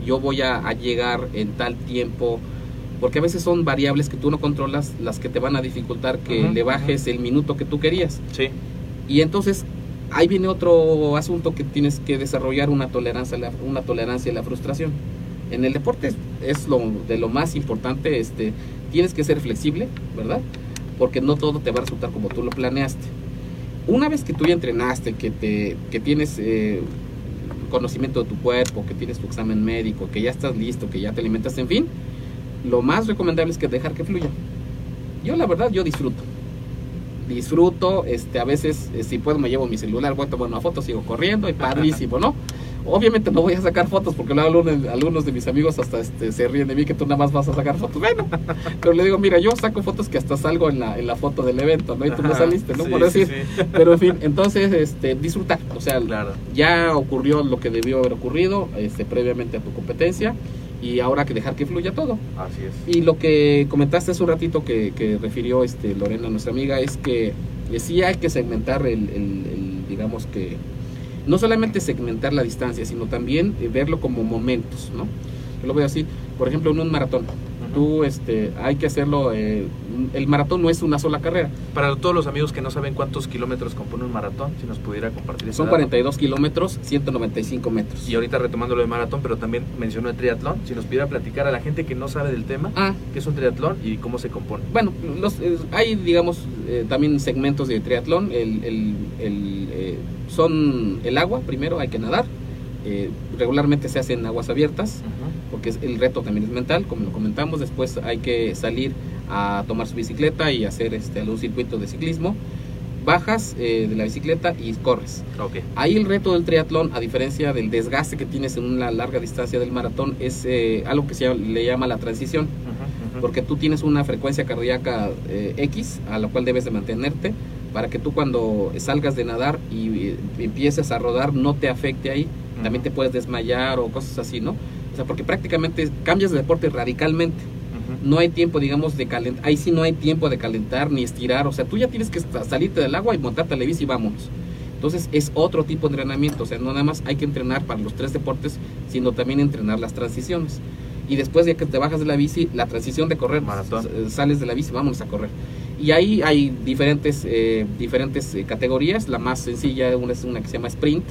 yo voy a, a llegar en tal tiempo porque a veces son variables que tú no controlas las que te van a dificultar que le bajes el minuto que tú querías. Sí. Y entonces ahí viene otro asunto que tienes que desarrollar una tolerancia, a la, una tolerancia a la frustración. En el deporte es, es lo de lo más importante, este, tienes que ser flexible, ¿verdad? Porque no todo te va a resultar como tú lo planeaste. Una vez que tú ya entrenaste, que, te, que tienes eh, conocimiento de tu cuerpo, que tienes tu examen médico, que ya estás listo, que ya te alimentas, en fin, lo más recomendable es que dejar que fluya. Yo la verdad, yo disfruto disfruto, este, a veces eh, si puedo me llevo mi celular, voy a tomar una foto, sigo corriendo y padrísimo, ¿no? Obviamente no voy a sacar fotos porque luego algunos, de mis amigos hasta este, se ríen de mí que tú nada más vas a sacar fotos. Bueno, pero le digo, mira, yo saco fotos que hasta salgo en la, en la foto del evento, ¿no? Y tú no saliste, ¿no? sí, Por decir. sí. Pero en fin, entonces, este, disfrutar. O sea, Claro. ya ocurrió lo que debió haber ocurrido este, previamente a tu competencia y ahora que dejar que fluya todo. Así es. Y lo que comentaste hace un ratito que, que refirió este Lorena, nuestra amiga, es que eh, sí hay que segmentar el, el- el, digamos que, no solamente segmentar la distancia, sino también eh, verlo como momentos, ¿no? Yo lo veo así, por ejemplo, en un maratón. Tú, este, hay que hacerlo, eh, el maratón no es una sola carrera, Para todos los amigos que no saben cuántos kilómetros compone un maratón, si nos pudiera compartir son dato. 42 kilómetros, 195 metros. Y ahorita retomando lo de maratón, pero también mencionó el triatlón, si nos pudiera platicar a la gente que no sabe del tema, Ah, qué es un triatlón y cómo se compone. Bueno, los, eh, hay, digamos, eh, también segmentos de triatlón. El, el- el, eh, son el agua, primero hay que nadar. Eh, regularmente se hace en aguas abiertas, porque es- el reto también es mental, como lo comentamos. Después hay que salir a tomar su bicicleta y hacer este, algún circuito de ciclismo. Bajas eh, de la bicicleta y corres. Ahí el reto del triatlón, a diferencia del desgaste que tienes en una larga distancia del maratón, es eh, algo que se llama- le llama la transición porque tú tienes una frecuencia cardíaca eh, X a la cual debes de mantenerte para que tú cuando salgas de nadar y eh, empieces a rodar no te afecte ahí, También te puedes desmayar o cosas así, ¿no? O sea, porque prácticamente cambias de deporte radicalmente. No hay tiempo, digamos, de calentar. Ahí sí no hay tiempo de calentar ni estirar. O sea, tú ya tienes que sa- salirte del agua y montarte la bici y vámonos. Entonces es otro tipo de entrenamiento. O sea, no nada más hay que entrenar para los tres deportes, sino también entrenar las transiciones. Y después de que te bajas de la bici, la transición de correr, Maratón. s- sales de la bici, vámonos a correr. Y ahí hay diferentes, eh, diferentes eh, categorías. La más sencilla una es una que se llama sprint,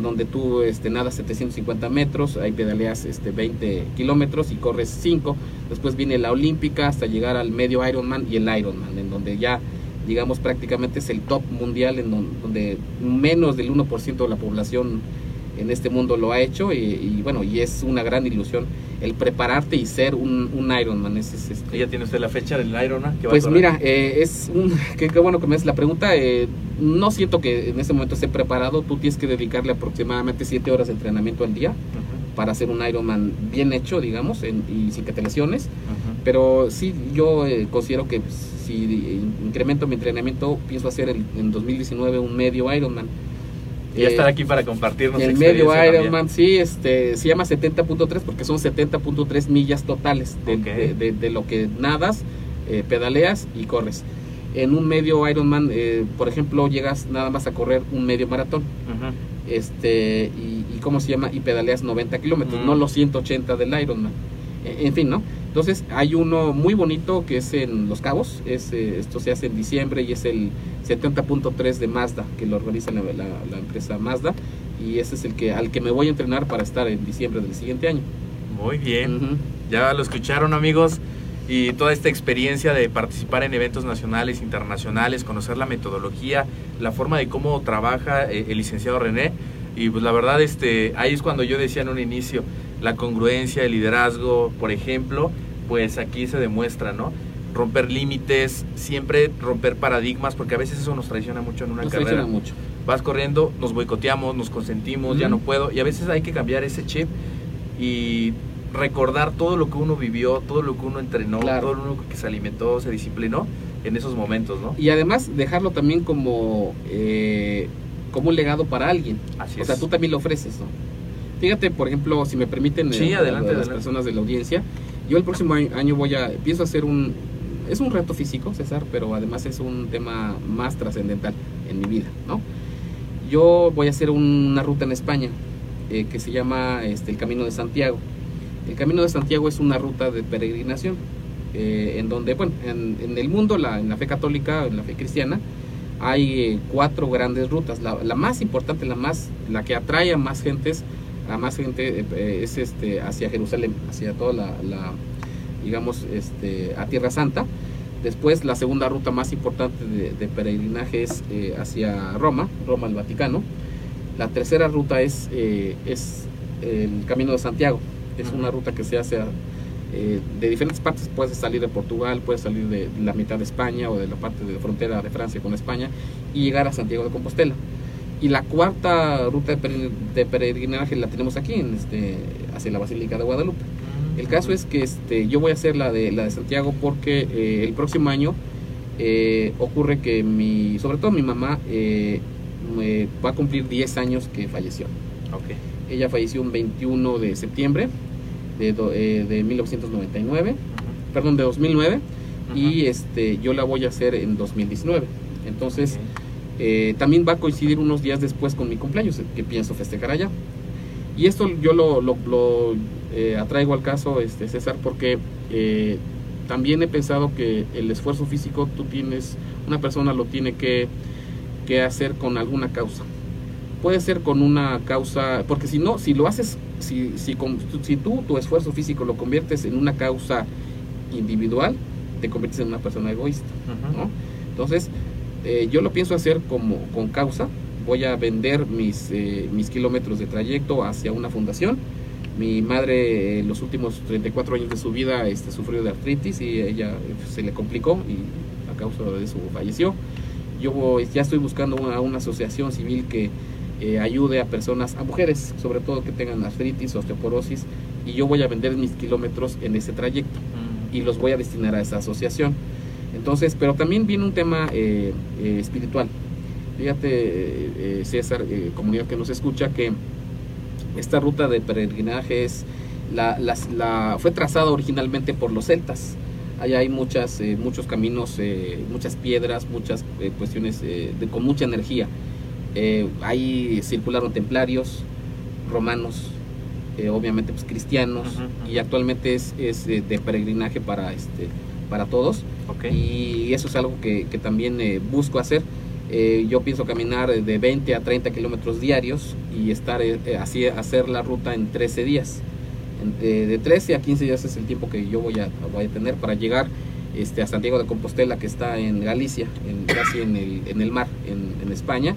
donde tú este, nadas 750 metros, ahí pedaleas este, 20 kilómetros y corres 5. Después viene la olímpica hasta llegar al medio Ironman y el Ironman, en donde ya, digamos, prácticamente es el top mundial, en don- donde menos del 1% de la población en este mundo lo ha hecho y, y bueno, y es una gran ilusión el prepararte y ser un, un Ironman. Ese es este, ¿Y ¿Ya tiene usted la fecha del Ironman? que va a pues correr? mira, eh, es un, qué, bueno que me haces la pregunta. eh, no siento que en este momento esté preparado. Tú tienes que dedicarle aproximadamente 7 horas de entrenamiento al día para hacer un Ironman bien hecho, digamos, en- y sin que te lesiones. Pero sí, yo eh, considero que si incremento mi entrenamiento, pienso hacer el- en 2019 un medio Ironman. Y Eh, estar aquí para compartirnos el medio. Ironman, sí, este, se llama 70.3 porque son 70.3 millas totales de, Ok. de- de- de lo que nadas, eh, pedaleas y corres. En un medio Ironman, eh, por ejemplo, llegas nada más a correr un medio maratón, Ujú. este, y, y ¿cómo se llama? Y pedaleas 90 kilómetros, Mm. no los 180 del Ironman. En fin, ¿no? Entonces hay uno muy bonito que es en Los Cabos, es, eh, esto se hace en diciembre y es el 70.3 de Mazda, que lo organiza la, la- la empresa Mazda, y ese es el que al que me voy a entrenar para estar en diciembre del siguiente año. Muy bien. Ya lo escucharon amigos y toda esta experiencia de participar en eventos nacionales, internacionales, conocer la metodología, la forma de cómo trabaja eh, el licenciado René. Y pues la verdad, este, ahí es cuando yo decía en un inicio, la congruencia, el liderazgo, por ejemplo, pues aquí se demuestra, ¿no? Romper límites, siempre romper paradigmas, porque a veces eso nos traiciona mucho en una Nos carrera traiciona mucho. vas corriendo, nos boicoteamos, nos consentimos, ya no puedo. Y a veces hay que cambiar ese chip y recordar todo lo que uno vivió, todo lo que uno entrenó, Claro. todo lo que se alimentó, se disciplinó en esos momentos, ¿no? Y además dejarlo también como, eh, como un legado para alguien. Así o es. sea, tú también lo ofreces, ¿no? Fíjate, por ejemplo, si me permiten, Sí, eh, adelante, a las adelante. personas de la audiencia, yo el próximo año voy a, pienso hacer un, es un reto físico, César, pero además es un tema más trascendental en mi vida, ¿no? Yo voy a hacer una ruta en España eh, que se llama este, el Camino de Santiago. El Camino de Santiago es una ruta de peregrinación, eh, en donde, bueno, en, en el mundo, la, en la fe católica, en la fe cristiana, hay eh, cuatro grandes rutas. La, la más importante, la más, la que atrae a más gentes, a más gente eh, eh, es este hacia Jerusalén, hacia toda la, la, digamos, este, a Tierra Santa. Después la segunda ruta más importante de, de peregrinaje es eh, hacia Roma, Roma al Vaticano. La tercera ruta es, eh, es el Camino de Santiago. Es una ruta que se hace a- eh, de diferentes partes. Puedes salir de Portugal, puedes salir de la mitad de España o de la parte de frontera de Francia con España y llegar a Santiago de Compostela. Y la cuarta ruta de, pere- de peregrinaje la tenemos aquí, en este, hacia la Basílica de Guadalupe. El caso es que este, yo voy a hacer la de, la de Santiago porque eh, el próximo año eh, ocurre que mi, sobre todo mi mamá eh, me- va a cumplir 10 años que falleció. Ok. Ella falleció un 21 de septiembre de, do- de 1999, perdón, de 2009 y este, yo la voy a hacer en 2019. Entonces, eh, también va a coincidir unos días después con mi cumpleaños, que pienso festejar allá. Y esto yo lo, lo- lo, eh, atraigo al caso, este, César, porque eh, también he pensado que el esfuerzo físico tú tienes, una persona lo tiene que, que hacer con alguna causa. Puede ser con una causa, porque si no, si lo haces, si, si, con- si tú tu esfuerzo físico lo conviertes en una causa individual, te conviertes en una persona egoísta. ¿no? Entonces, eh, yo lo pienso hacer como con causa. Voy a vender mis, eh, mis kilómetros de trayecto hacia una fundación. Mi madre, en los últimos 34 años de su vida, este, sufrió de artritis y ella eh, se le complicó y a causa de eso falleció. Yo voy- ya estoy buscando una, una asociación civil que eh, ayude a personas, a mujeres, sobre todo que tengan artritis, osteoporosis, y yo voy a vender mis kilómetros en ese trayecto y los voy a destinar a esa asociación. Entonces, pero también viene un tema eh, eh, espiritual. Fíjate, eh, César, comunidad que nos escucha, que esta ruta de peregrinaje es la, fue trazada originalmente por los celtas. Allá hay muchas, eh, muchos caminos, eh, muchas piedras, muchas eh, cuestiones de- con mucha energía. Ahí circularon templarios, romanos, obviamente pues, cristianos, y actualmente es, es de peregrinaje para, este, para todos. Ok. Y eso es algo que, que también eh, busco hacer. Eh, yo pienso caminar de 20 a 30 kilómetros diarios y estar eh, eh, así hacer la ruta en 13 días. Eh, de 13 a 15 días es el tiempo que yo voy a, voy a tener para llegar este, a Santiago de Compostela, que está en Galicia, en, casi en el, en el mar, en, en España.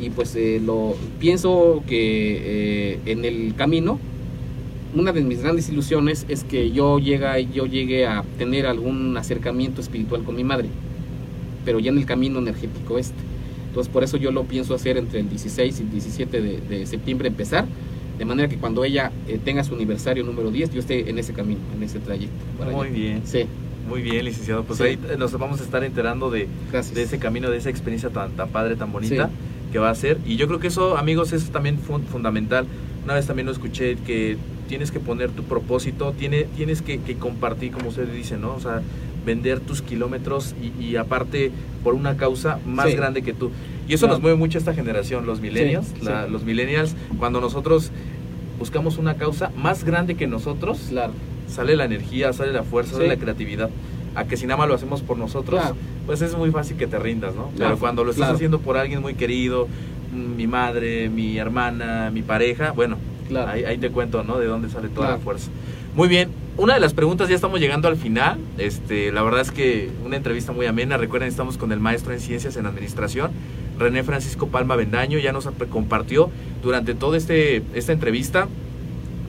Y pues eh, lo pienso que eh, en el camino una de mis grandes ilusiones es que yo, llega, yo llegue a tener algún acercamiento espiritual con mi madre, pero ya en el camino energético este. Entonces por eso yo lo pienso hacer entre el 16 y el 17 de, de septiembre empezar, de manera que cuando ella eh, tenga su aniversario número 10, yo esté en ese camino, en ese trayecto. Muy allá. bien. Sí, Muy bien, licenciado. Pues Sí. ahí nos vamos a estar enterando de, de ese camino, de esa experiencia tan, tan padre, tan bonita que va a ser. Y yo creo que eso, amigos, es también fun- fundamental. Una vez también lo escuché que tienes que poner tu propósito, tiene, tienes que, que compartir, como usted dice, ¿no? O sea, vender tus kilómetros y, y aparte por una causa más Sí. grande que tú. Y eso Claro. nos mueve mucho esta generación, los millennials. Sí, la- sí. Los millennials, cuando nosotros buscamos una causa más grande que nosotros, Claro, sale la energía, sale la fuerza, sale la creatividad. A que si nada más lo hacemos por nosotros, Claro. pues es muy fácil que te rindas, ¿no? Pero cuando lo estás haciendo por alguien muy querido, mi madre, mi hermana, mi pareja, bueno, claro. ahí, ahí te cuento, ¿no? De dónde sale toda Claro. la fuerza. Muy bien, una de las preguntas ya estamos llegando al final. Este, la verdad es que una entrevista muy amena. Recuerden, estamos con el maestro en ciencias en administración, René Francisco Palma Bendaño. Ya nos compartió durante toda este, esta entrevista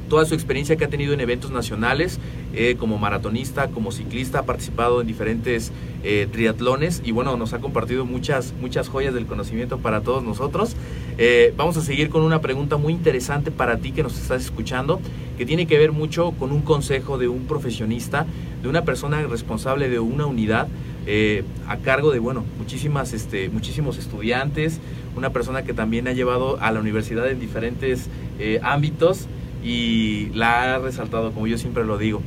toda su experiencia que ha tenido en eventos nacionales, eh, como maratonista, como ciclista, ha participado en diferentes eh, triatlones y bueno, nos ha compartido muchas, muchas joyas del conocimiento para todos nosotros. Eh, vamos a seguir con una pregunta muy interesante para ti que nos estás escuchando, que tiene que ver mucho con un consejo de un profesionista, de una persona responsable de una unidad, a cargo de, bueno, muchísimas, este, muchísimos estudiantes, una persona que también ha llevado a la universidad en diferentes ámbitos y la ha resaltado, como yo siempre lo digo.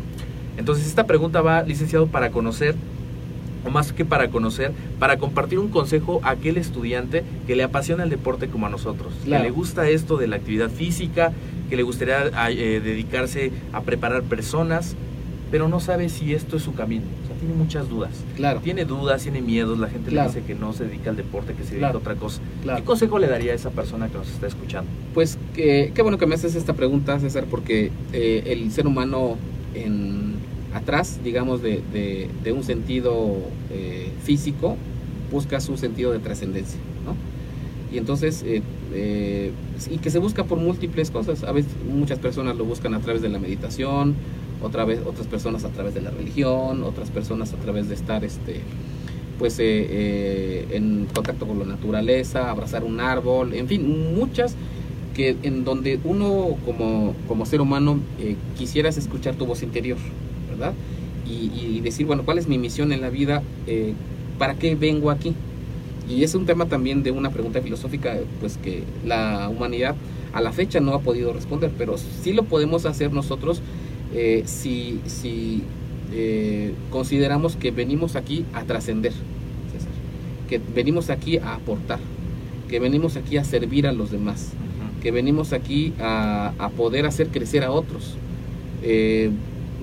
Entonces esta pregunta va, licenciado, para conocer, o más que para conocer, para compartir un consejo a aquel estudiante que le apasiona el deporte como a nosotros, Claro. que le gusta esto de la actividad física, que le gustaría eh, dedicarse a preparar personas, pero no sabe si esto es su camino. Tiene muchas dudas. Claro, Tiene dudas, tiene miedos, la gente Claro. le dice que no se dedica al deporte, que se dedica Claro. a otra cosa. claro. ¿Qué consejo le daría a esa persona que nos está escuchando? Pues que- qué bueno que me haces esta pregunta, César, porque eh, el ser humano en atrás, digamos, de, de- de un sentido eh, físico, busca su sentido de trascendencia, ¿no? Y entonces, eh, eh, y que se busca por múltiples cosas. A veces muchas personas lo buscan a través de la meditación, otra vez, otras personas a través de la religión, otras personas a través de estar, este, pues, eh, eh, en contacto con la naturaleza, abrazar un árbol, en fin, muchas que en donde uno como, como ser humano eh, quisieras escuchar tu voz interior, ¿verdad? Y, y decir, bueno, ¿cuál es mi misión en la vida? Eh, ¿Para qué vengo aquí? Y es un tema también de una pregunta filosófica, pues que la humanidad a la fecha no ha podido responder, pero sí lo podemos hacer nosotros eh, si, si eh, consideramos que venimos aquí a trascender, que venimos aquí a aportar, que venimos aquí a servir a los demás, que venimos aquí a, a poder hacer crecer a otros. Eh,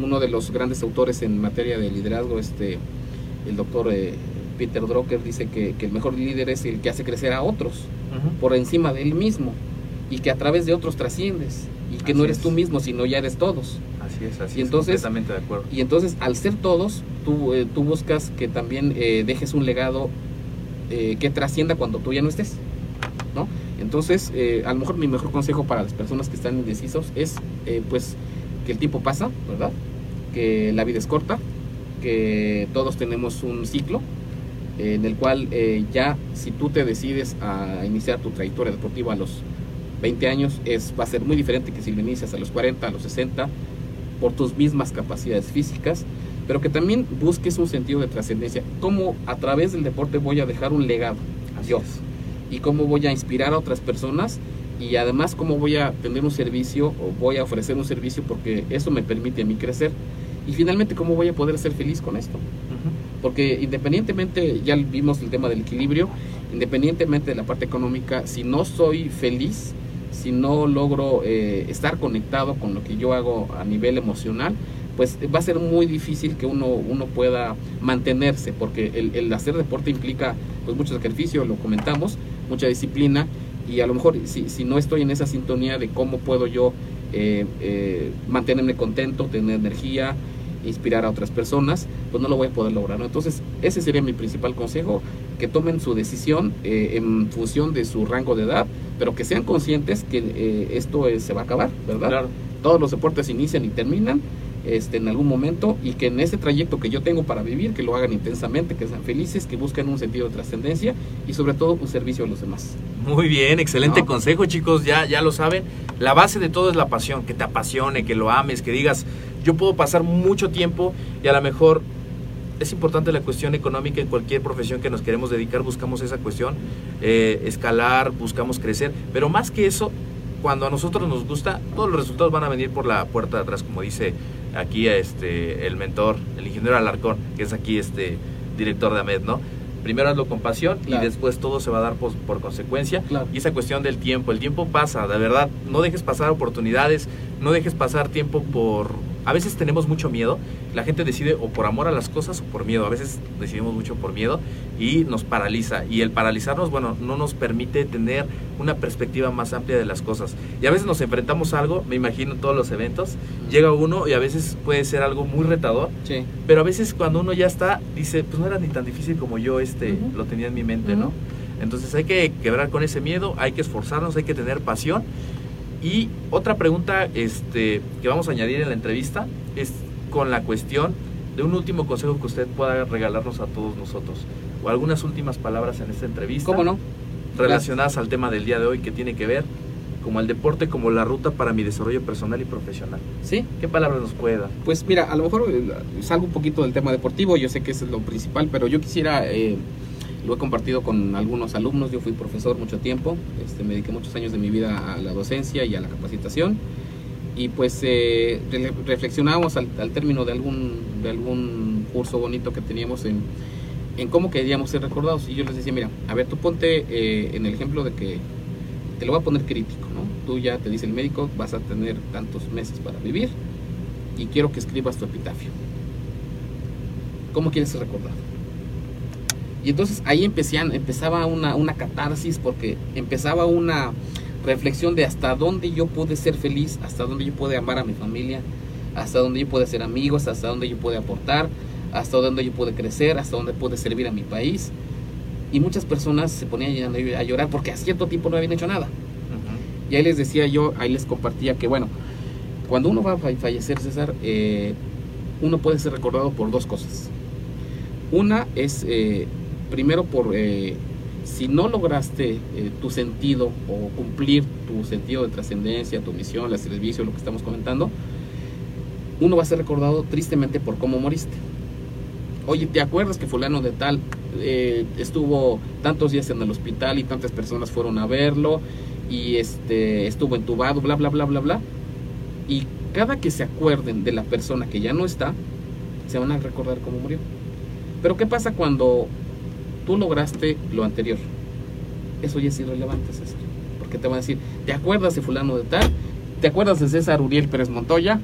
uno de los grandes autores en materia de liderazgo, este, el doctor eh, Peter Drucker, dice que, que el mejor líder es el que hace crecer a otros por encima de él mismo y que a través de otros trasciendes y que Así no eres es. tú mismo, sino ya eres todos. Así es, así Y es, entonces- completamente de acuerdo. Y entonces, al ser todos, tú, eh, tú buscas que también eh, dejes un legado eh, que trascienda cuando tú ya no estés, ¿no? Entonces, eh, a lo mejor mi mejor consejo para las personas que están indecisos es, pues, que el tiempo pasa, ¿verdad? Que la vida es corta, que todos tenemos un ciclo en el cual eh, ya si tú te decides a iniciar tu trayectoria deportiva a los 20 años, es, va a ser muy diferente que si lo inicias a los 40, a los 60, por tus mismas capacidades físicas, pero que también busques un sentido de trascendencia. ¿Cómo a través del deporte voy a dejar un legado? Yo. es. Y cómo voy a inspirar a otras personas y además cómo voy a tener un servicio o voy a ofrecer un servicio porque eso me permite a mí crecer. Y finalmente, ¿cómo voy a poder ser feliz con esto? Porque independientemente, ya vimos el tema del equilibrio, independientemente de la parte económica, si no soy feliz, si no logro eh, estar conectado con lo que yo hago a nivel emocional, pues va a ser muy difícil que uno, uno pueda mantenerse, porque el, hacer deporte implica pues mucho sacrificio, lo comentamos, mucha disciplina, y a lo mejor si, si no estoy en esa sintonía de cómo puedo yo eh, eh, mantenerme contento, tener energía, inspirar a otras personas, pues no lo voy a poder lograr. Entonces, ese sería mi principal consejo, que tomen su decisión eh, en función de su rango de edad, pero que sean conscientes que eh, esto eh, se va a acabar, ¿verdad? Claro. Todos los deportes inician y terminan este, en algún momento y que en ese trayecto que yo tengo para vivir, que lo hagan intensamente, que sean felices, que busquen un sentido de trascendencia y sobre todo un servicio a los demás. Muy bien, excelente No. consejo, chicos. Ya, ya lo saben. La base de todo es la pasión, que te apasione, que lo ames, que digas, yo puedo pasar mucho tiempo y a lo mejor es importante la cuestión económica en cualquier profesión que nos queremos dedicar, buscamos esa cuestión, eh, escalar, buscamos crecer, pero más que eso, cuando a nosotros nos gusta, todos los resultados van a venir por la puerta de atrás, como dice aquí este el mentor, el ingeniero Alarcón, que es aquí este director de AMED, ¿no? Primero hazlo con pasión Claro. y después todo se va a dar por, por consecuencia. Claro. Y esa cuestión del tiempo, el tiempo pasa, de verdad, no dejes pasar oportunidades, no dejes pasar tiempo por... A veces tenemos mucho miedo, la gente decide o por amor a las cosas o por miedo, a veces decidimos mucho por miedo y nos paraliza. Y el paralizarnos, bueno, no nos permite tener una perspectiva más amplia de las cosas. Y a veces nos enfrentamos a algo, me imagino todos los eventos, llega uno y a veces puede ser algo muy retador, Sí. pero a veces cuando uno ya está, dice, pues no era ni tan difícil como yo este lo tenía en mi mente, ¿no? Entonces hay que quebrar con ese miedo, hay que esforzarnos, hay que tener pasión. Y otra pregunta este, que vamos a añadir en la entrevista es con la cuestión de un último consejo que usted pueda regalarnos a todos nosotros. O algunas últimas palabras en esta entrevista ¿Cómo no? relacionadas al tema del día de hoy que tiene que ver como al deporte como la ruta para mi desarrollo personal y profesional. Sí, ¿Qué palabras nos puede dar? Pues mira, a lo mejor eh, salgo un poquito del tema deportivo, yo sé que eso es lo principal, pero yo quisiera, eh, lo he compartido con algunos alumnos, yo fui profesor mucho tiempo, este, me dediqué muchos años de mi vida a la docencia y a la capacitación, y pues eh, re- reflexionábamos al, al término de algún, de algún curso bonito que teníamos en, en cómo queríamos ser recordados, y yo les decía, mira, a ver, tú ponte eh, en el ejemplo de que te lo voy a poner crítico, ¿no? Tú ya te dice el médico, vas a tener tantos meses para vivir, y quiero que escribas tu epitafio. ¿Cómo quieres ser recordado? Y entonces ahí empecían, empezaba una, una catarsis porque empezaba una reflexión de hasta dónde yo pude ser feliz, hasta dónde yo pude amar a mi familia, hasta dónde yo pude ser amigos, hasta dónde yo pude aportar, hasta dónde yo pude crecer, hasta dónde pude servir a mi país. Y muchas personas se ponían a llorar porque a cierto tiempo no habían hecho nada. Y ahí les decía yo, ahí les compartía que, bueno, cuando uno va a fa- fallecer, César, eh, uno puede ser recordado por dos cosas. Una es, eh, primero, por eh, si no lograste eh, tu sentido o cumplir tu sentido de trascendencia, tu misión, el servicio, lo que estamos comentando, uno va a ser recordado tristemente por cómo moriste. Oye, ¿te acuerdas que fulano de tal eh, estuvo tantos días en el hospital y tantas personas fueron a verlo y este estuvo entubado, bla, bla, bla, bla, bla? Y cada que se acuerden de la persona que ya no está, se van a recordar cómo murió. Pero ¿qué pasa cuando tú lograste lo anterior? Eso ya es irrelevante, César. Porque te van a decir, ¿te acuerdas de fulano de tal? ¿Te acuerdas de César Uriel Pérez Montoya?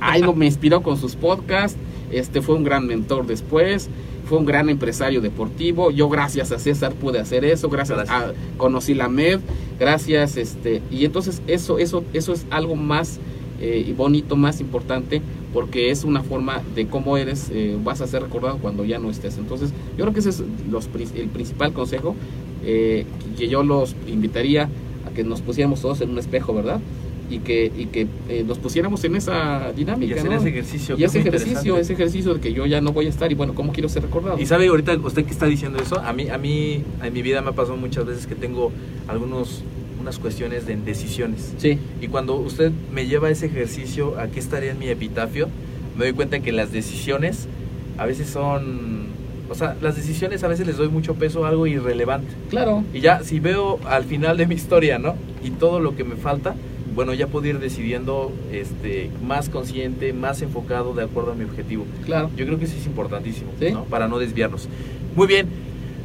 Algo me inspiró con sus podcasts. Este fue un gran mentor después. Fue un gran empresario deportivo. Yo gracias a César pude hacer eso. Gracias, Gracias. a conocí la MED. Gracias, este. Y entonces eso, eso, eso es algo más eh, bonito, más importante, porque es una forma de cómo eres, eh, vas a ser recordado cuando ya no estés. Entonces, yo creo que ese es los, el principal consejo eh, que yo los invitaría a que nos pusiéramos todos en un espejo, ¿verdad? Y que, y que eh, nos pusiéramos en esa Y dinámica, hacer ¿no? ese ejercicio. Y es ese ejercicio, ese ejercicio de que yo ya no voy a estar y bueno, ¿cómo quiero ser recordado? Y sabe ahorita usted que está diciendo eso, a mí, a mí en mi vida me ha pasado muchas veces que tengo algunos unas cuestiones de decisiones. Sí, Y cuando usted me lleva ese ejercicio a qué estaría en mi epitafio, me doy cuenta que las decisiones a veces son, o sea, las decisiones a veces les doy mucho peso a algo irrelevante. claro. Y ya si veo al final de mi historia, ¿no? Y todo lo que me falta, bueno, ya puedo ir decidiendo este más consciente, más enfocado de acuerdo a mi objetivo. Claro. Yo creo que eso es importantísimo, Sí. ¿no? Para no desviarnos. Muy bien.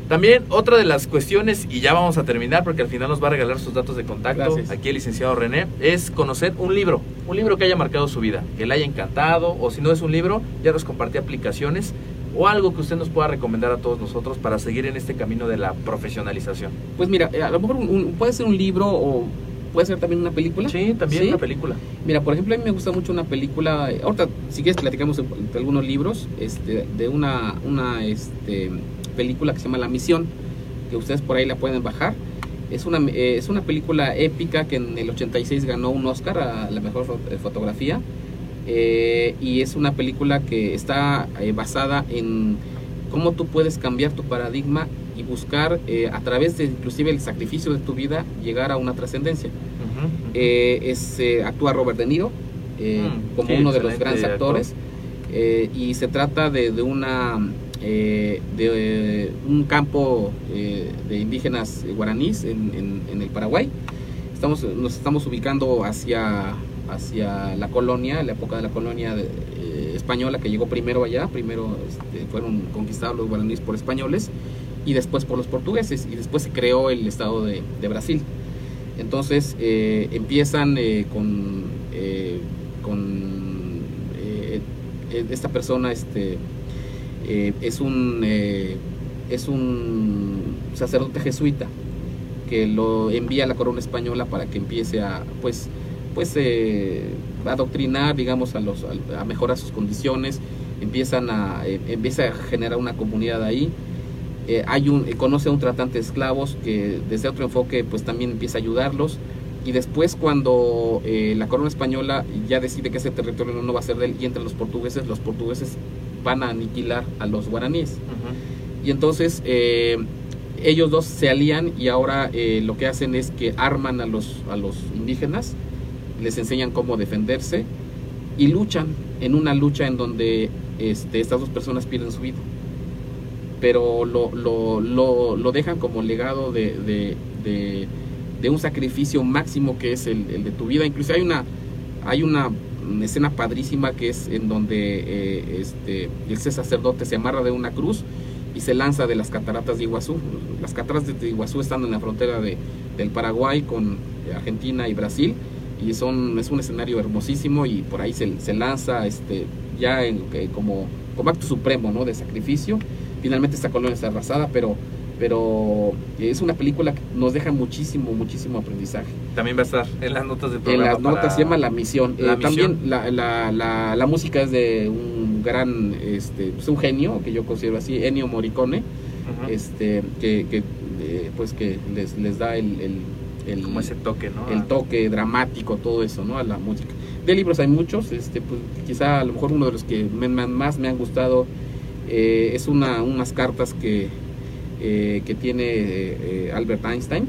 También otra de las cuestiones, y ya vamos a terminar porque al final nos va a regalar sus datos de contacto, Gracias. aquí el licenciado René, es conocer un libro, un libro que haya marcado su vida, que le haya encantado, o si no es un libro, ya nos compartí aplicaciones, o algo que usted nos pueda recomendar a todos nosotros para seguir en este camino de la profesionalización. Pues mira, eh, a lo mejor un- un- puede ser un libro o puede ser también una película. Sí, también Sí. una película. Mira, por ejemplo, a mí me gusta mucho una película, eh, ahorita si quieres platicamos de de algunos libros, este, de una, una este, película que se llama La Misión, que ustedes por ahí la pueden bajar. Es una, eh, es una película épica que en el 86 ganó un Oscar a la mejor eh, fotografía. eh, y es una película que está eh, basada en cómo tú puedes cambiar tu paradigma y buscar eh, a través de inclusive el sacrificio de tu vida llegar a una trascendencia. Ujú. Eh, es, eh, actúa Robert De Niro Mm, como uno de los grandes actor. actores y se trata de, de una eh, de eh, un campo eh, de indígenas guaraníes en, el Paraguay. Estamos nos estamos ubicando hacia hacia la colonia la época de la colonia española que llegó primero allá. Primero este, fueron conquistados los guaraníes por españoles y después por los portugueses y después se creó el estado de, de Brasil. Entonces empiezan con, con esta persona este, eh, es, un, eh, es un sacerdote jesuita que lo envía a la corona española para que empiece a pues pues eh, adoctrinar digamos a los a, mejorar sus condiciones. Empiezan a eh, empieza a generar una comunidad ahí. Hay un, conoce a un tratante de esclavos que desde otro enfoque pues también empieza a ayudarlos. Y después cuando la corona española ya decide que ese territorio no va a ser de él y entre los portugueses los portugueses van a aniquilar a los guaraníes y entonces eh, ellos dos se alían y ahora eh, lo que hacen es que arman a los, a los indígenas, les enseñan cómo defenderse y luchan en una lucha en donde este, estas dos personas pierden su vida. Pero lo, lo, lo, lo dejan como legado de, de, de, de un sacrificio máximo que es el, el, de tu vida. Incluso hay una, hay una escena padrísima que es en donde eh, este, ese sacerdote se amarra de una cruz y se lanza de las cataratas de Iguazú. Las cataratas de Iguazú están en la frontera de, del Paraguay con Argentina y Brasil y son es un escenario hermosísimo y por ahí se, se lanza este ya en, eh, como, como acto supremo ¿no? de sacrificio. Finalmente esta colonia está arrasada, pero pero es una película que nos deja muchísimo, muchísimo aprendizaje. También va a estar en las notas del En programa. las notas se llama La Misión. La Eh, También la, la, la, la música es de un gran, este, pues un genio, que yo considero así, Ennio Morricone, este, que, que, eh, pues que les, les da el, el, el- Como ese toque, ¿no? el toque dramático, todo eso, ¿no? A la música. De libros hay muchos, este, pues, quizá a lo mejor uno de los que me- más me han gustado eh, es una, unas cartas que, eh, que tiene eh, Albert Einstein.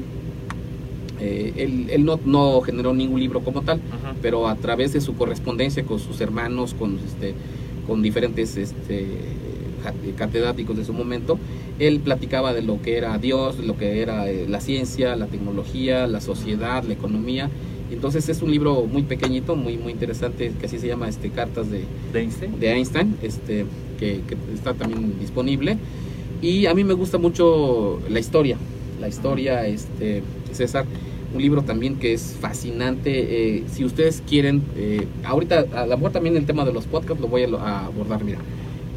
Eh, él él no, no generó ningún libro como tal, Ujú. pero a través de su correspondencia con sus hermanos, con, este, con diferentes este, catedráticos de su momento, él platicaba de lo que era Dios, de lo que era eh, la ciencia, la tecnología, la sociedad, la economía. Entonces es un libro muy pequeñito, muy muy interesante, que así se llama este Cartas de, ¿De Einstein? de Einstein, este, que, que está también disponible. Y a mí me gusta mucho la historia, la historia, este, César, un libro también que es fascinante. eh, si ustedes quieren, eh, ahorita a lo mejor también el tema de los podcasts lo voy a, abordar, mira.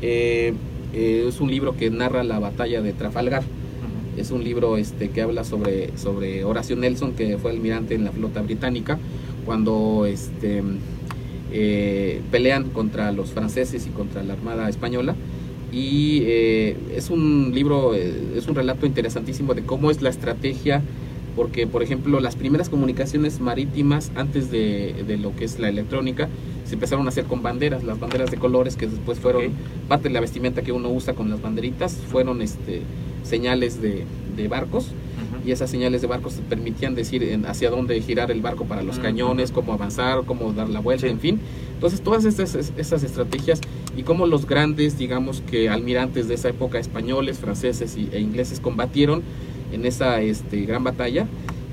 Eh, eh, es un libro que narra la batalla de Trafalgar. Es un libro este, que habla sobre, sobre Horacio Nelson, que fue almirante en la flota británica, cuando este, eh, pelean contra los franceses y contra la Armada Española. Y eh, es un libro, eh, es un relato interesantísimo de cómo es la estrategia, porque por ejemplo las primeras comunicaciones marítimas antes de, de lo que es la electrónica se empezaron a hacer con banderas, las banderas de colores que después fueron parte de la vestimenta que uno usa con las banderitas, fueron este, señales de, de barcos y esas señales de barcos permitían decir en- hacia dónde girar el barco para los cañones, cómo avanzar, cómo dar la vuelta, Sí. en fin. Entonces todas estas, es- esas estrategias y cómo los grandes, digamos que almirantes de esa época, españoles, franceses y- e ingleses, combatieron en esa este, gran batalla.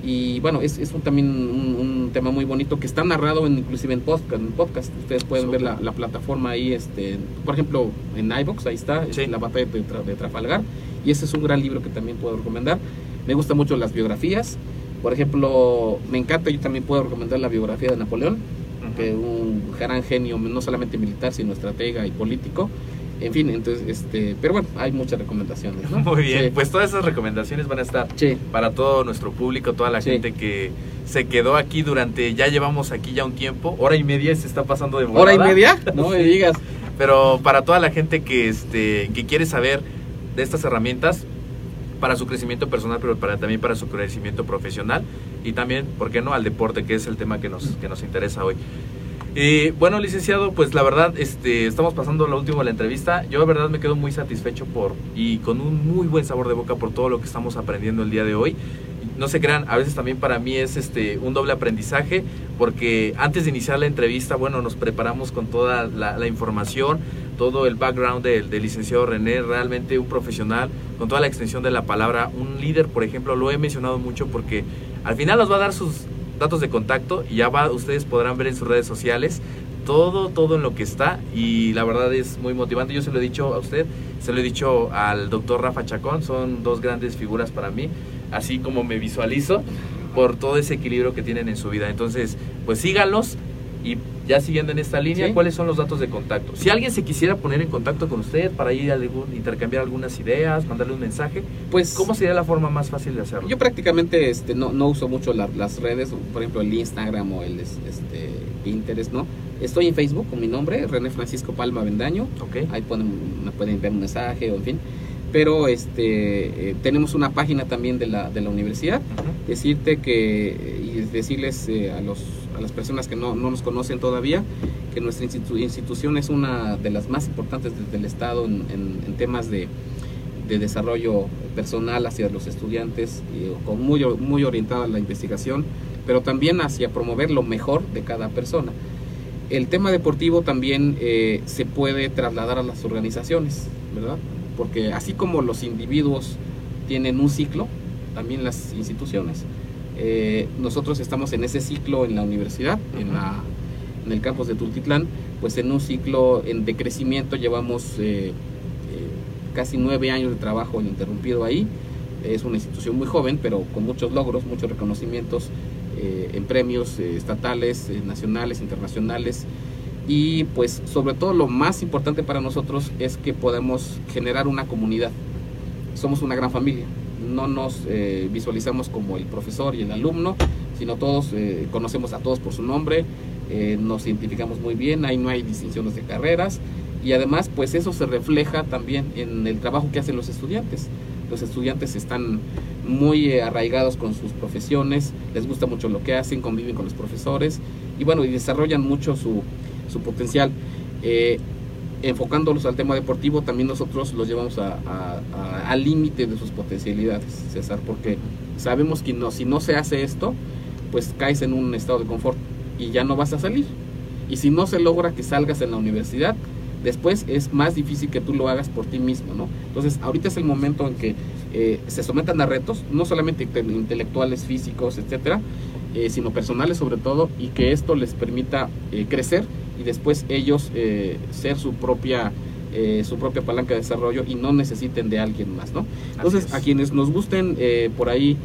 Y bueno, es, es un, también un, un tema muy bonito que está narrado en, inclusive en podcast. En podcast. Ustedes pueden ver la, la plataforma ahí, este, por ejemplo, en iVoox, ahí está, Sí. la batalla de, de Trafalgar. Y ese es un gran libro que también puedo recomendar. Me gustan mucho las biografías. Por ejemplo, me encanta, yo también puedo recomendar la biografía de Napoleón. Que un gran genio, no solamente militar, sino estratega y político. En fin, entonces, este, pero bueno, hay muchas recomendaciones. ¿no? Muy bien, Sí. pues todas esas recomendaciones van a estar Sí. para todo nuestro público, toda la Sí. gente que se quedó aquí durante, ya llevamos aquí ya un tiempo, hora y media se está pasando de ¿Hora y volada. media? No me digas. Pero para toda la gente que, este, que quiere saber de estas herramientas, para su crecimiento personal, pero para, también para su crecimiento profesional y también, ¿por qué no?, al deporte, que es el tema que nos, que nos interesa hoy. Eh, bueno, licenciado, pues la verdad, este, estamos pasando lo último de la entrevista. Yo, de verdad, me quedo muy satisfecho por y con un muy buen sabor de boca por todo lo que estamos aprendiendo el día de hoy. No se crean, a veces también para mí es este un doble aprendizaje, porque antes de iniciar la entrevista, bueno, nos preparamos con toda la, información, todo el background del, del licenciado René, realmente un profesional, con toda la extensión de la palabra, un líder, por ejemplo, lo he mencionado mucho porque al final nos va a dar sus datos de contacto y ya va, ustedes podrán ver en sus redes sociales todo, todo en lo que está y la verdad es muy motivante. Yo se lo he dicho a usted, se lo he dicho al doctor Rafa Chacón, son dos grandes figuras para mí, así como me visualizo por todo ese equilibrio que tienen en su vida. Entonces, pues síganlos y ya siguiendo en esta línea, Sí. ¿cuáles son los datos de contacto? Si alguien se quisiera poner en contacto con usted para ir a algún, intercambiar algunas ideas, mandarle un mensaje, Pues ¿cómo sería la forma más fácil de hacerlo? Yo prácticamente este, no, no uso mucho la- las redes, por ejemplo el Instagram o el es- este, Pinterest, ¿no? Estoy en Facebook con mi nombre, René Francisco Palma Bendaño. Ok. Ahí pueden, me pueden enviar un mensaje o en fin. Pero este, eh, tenemos una página también de la, de la universidad. Decirte que, y decirles eh, a, los, a las personas que no, no nos conocen todavía, que nuestra institu- institución es una de las más importantes desde el Estado en, en- en temas de, de desarrollo personal hacia los estudiantes, y con muy, muy orientada a la investigación, pero también hacia promover lo mejor de cada persona. El tema deportivo también eh, se puede trasladar a las organizaciones, ¿verdad? Porque así como los individuos tienen un ciclo, también las instituciones. Eh, nosotros estamos en ese ciclo en la universidad, en, la, en el campus de Tultitlán, pues en un ciclo en decrecimiento llevamos eh, casi nueve años de trabajo ininterrumpido ahí. Es una institución muy joven, pero con muchos logros, muchos reconocimientos eh, en premios eh, estatales, eh, nacionales, internacionales. Y pues sobre todo lo más importante para nosotros es que podemos generar una comunidad. Somos una gran familia. No nos visualizamos como el profesor y el alumno, sino todos conocemos a todos por su nombre, nos identificamos muy bien, ahí no hay distinciones de carreras y además pues eso se refleja también en el trabajo que hacen los estudiantes. Los estudiantes están muy eh, arraigados con sus profesiones, les gusta mucho lo que hacen, conviven con los profesores y bueno, y desarrollan mucho su, su potencial. Eh, enfocándolos al tema deportivo, también nosotros los llevamos al límite de sus potencialidades, César, porque sabemos que no, si no se hace esto, pues caes en un estado de confort y ya no vas a salir. Y si no se logra que salgas en la universidad, después es más difícil que tú lo hagas por ti mismo, ¿no? Entonces, ahorita es el momento en que eh, se sometan a retos, no solamente intelectuales, físicos, etcétera, eh, sino personales sobre todo, y que esto les permita eh, crecer y después ellos ser su propia su propia palanca de desarrollo y no necesiten de alguien más, ¿no? Entonces, a quienes nos gusten por ahí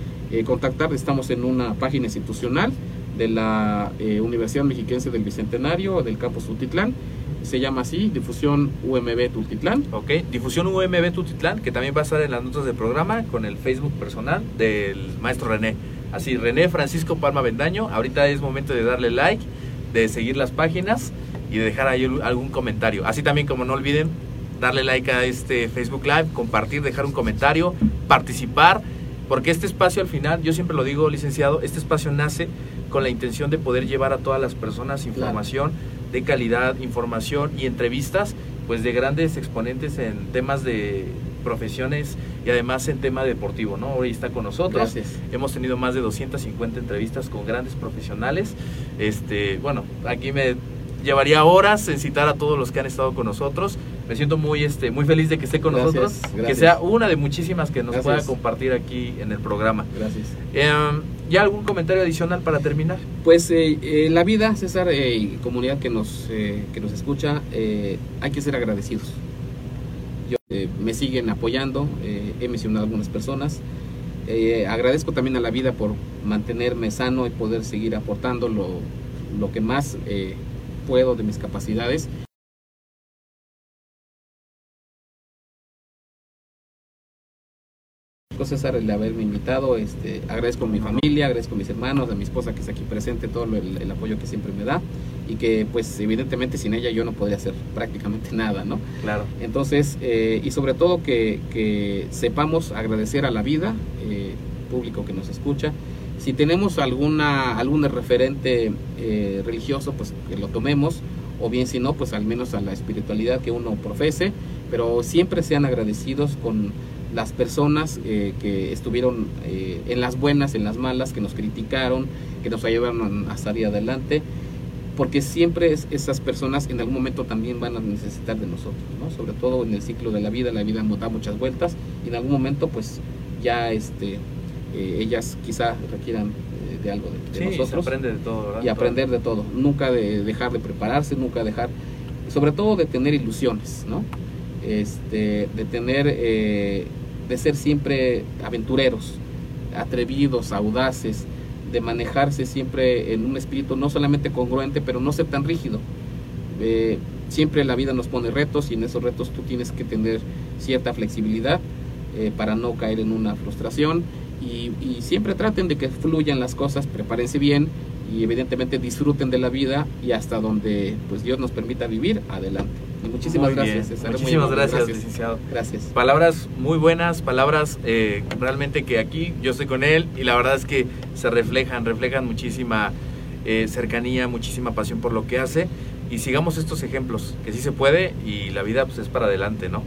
contactar, estamos en una página institucional de la Universidad Mexiquense del Bicentenario, del campus Utitlán, se llama así, Difusión UMB Tultitlán. Ok, Difusión UMB Tultitlán, que también va a estar en las notas del programa con el Facebook personal del maestro René. Así, René Francisco Palma Bendaño, ahorita es momento de darle like, de seguir las páginas y de dejar ahí algún comentario. Así también como no olviden darle like a este Facebook Live, compartir, dejar un comentario, participar, porque este espacio al final, yo siempre lo digo, licenciado, este espacio nace con la intención de poder llevar a todas las personas información de calidad, información y entrevistas pues de grandes exponentes en temas de profesiones y además en tema deportivo, ¿no? Hoy está con nosotros. Hemos tenido más de 250 entrevistas con grandes profesionales. Este, bueno, aquí me llevaría horas en citar a todos los que han estado con nosotros. Me siento muy este muy feliz de que esté con nosotros, que sea una de muchísimas que nos pueda compartir aquí en el programa. Gracias. Em, ¿Ya algún comentario adicional para terminar? Pues eh, eh, la vida, César, eh, y comunidad que nos, que nos escucha, hay que ser agradecidos. Yo, me siguen apoyando, he mencionado a algunas personas. agradezco también a la vida por mantenerme sano y poder seguir aportando lo, lo que más puedo de mis capacidades. César el haberme invitado, este, agradezco a mi familia, agradezco a mis hermanos, a mi esposa que está aquí presente, todo el, apoyo que siempre me da y que pues evidentemente sin ella yo no podría hacer prácticamente nada, ¿no? Claro. Entonces, eh, y sobre todo que, sepamos agradecer a la vida, eh, público que nos escucha, si tenemos alguna, algún referente eh, religioso, pues que lo tomemos, o bien si no, pues al menos a la espiritualidad que uno profese, pero siempre sean agradecidos con las personas eh, que estuvieron eh, en las buenas, en las malas, que nos criticaron, que nos ayudaron a salir adelante, porque siempre esas personas en algún momento también van a necesitar de nosotros, ¿no? sobre todo en el ciclo de la vida, la vida da muchas vueltas y en algún momento pues ya este, eh, ellas quizá requieran de algo de, nosotros. aprende de todo, Y aprender de todo, nunca de dejar de prepararse, nunca dejar, sobre todo de tener ilusiones, ¿no? Este, de tener de ser siempre aventureros, atrevidos, audaces, de manejarse siempre en un espíritu no solamente congruente, pero no ser tan rígido. Eh, siempre la vida nos pone retos y en esos retos tú tienes que tener cierta flexibilidad eh, para no caer en una frustración y, y, siempre traten de que fluyan las cosas, prepárense bien y evidentemente disfruten de la vida y hasta donde pues Dios nos permita vivir, adelante muchísimas gracias. Muchísimas gracias, licenciado. Gracias. Palabras muy buenas, palabras eh, realmente que aquí yo estoy con él y la verdad es que se reflejan, reflejan muchísima eh, cercanía, muchísima pasión por lo que hace y sigamos estos ejemplos, que sí se puede y la vida pues es para adelante, ¿no?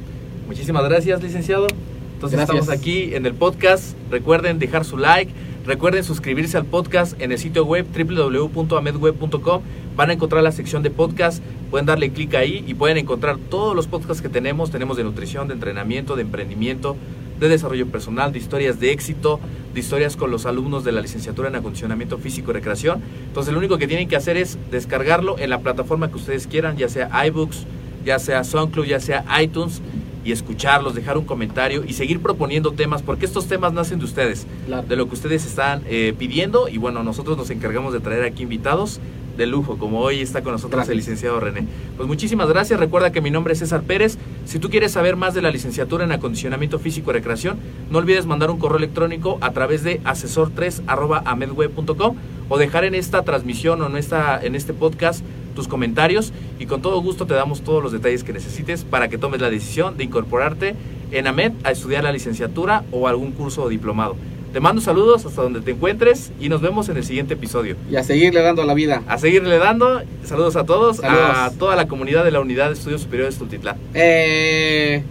Muchísimas gracias, licenciado. Entonces Gracias. estamos aquí en el podcast. Recuerden dejar su like. Recuerden suscribirse al podcast en el sitio web www.amedweb.com. Van a encontrar la sección de podcast. Pueden darle clic ahí y pueden encontrar todos los podcasts que tenemos. Tenemos de nutrición, de entrenamiento, de emprendimiento, de desarrollo personal, de historias de éxito, de historias con los alumnos de la licenciatura en acondicionamiento físico y recreación. Entonces lo único que tienen que hacer es descargarlo en la plataforma que ustedes quieran, ya sea iBooks, ya sea SoundCloud, ya sea iTunes y escucharlos, dejar un comentario y seguir proponiendo temas, porque estos temas nacen de ustedes, Claro. de lo que ustedes están eh, pidiendo y bueno, nosotros nos encargamos de traer aquí invitados de lujo, como hoy está con nosotros Gracias. el licenciado René. Pues muchísimas gracias, recuerda que mi nombre es César Pérez, si tú quieres saber más de la licenciatura en acondicionamiento físico y recreación, no olvides mandar un correo electrónico a través de asesor3 o dejar en esta transmisión o en, esta, en este podcast tus comentarios y con todo gusto te damos todos los detalles que necesites para que tomes la decisión de incorporarte en AMED a estudiar la licenciatura o algún curso o diplomado. Te mando saludos hasta donde te encuentres y nos vemos en el siguiente episodio. Y a seguirle dando a la vida. A seguirle dando saludos a todos, Saludos. a toda la comunidad de la Unidad de Estudios Superiores Tultitlán. Eh,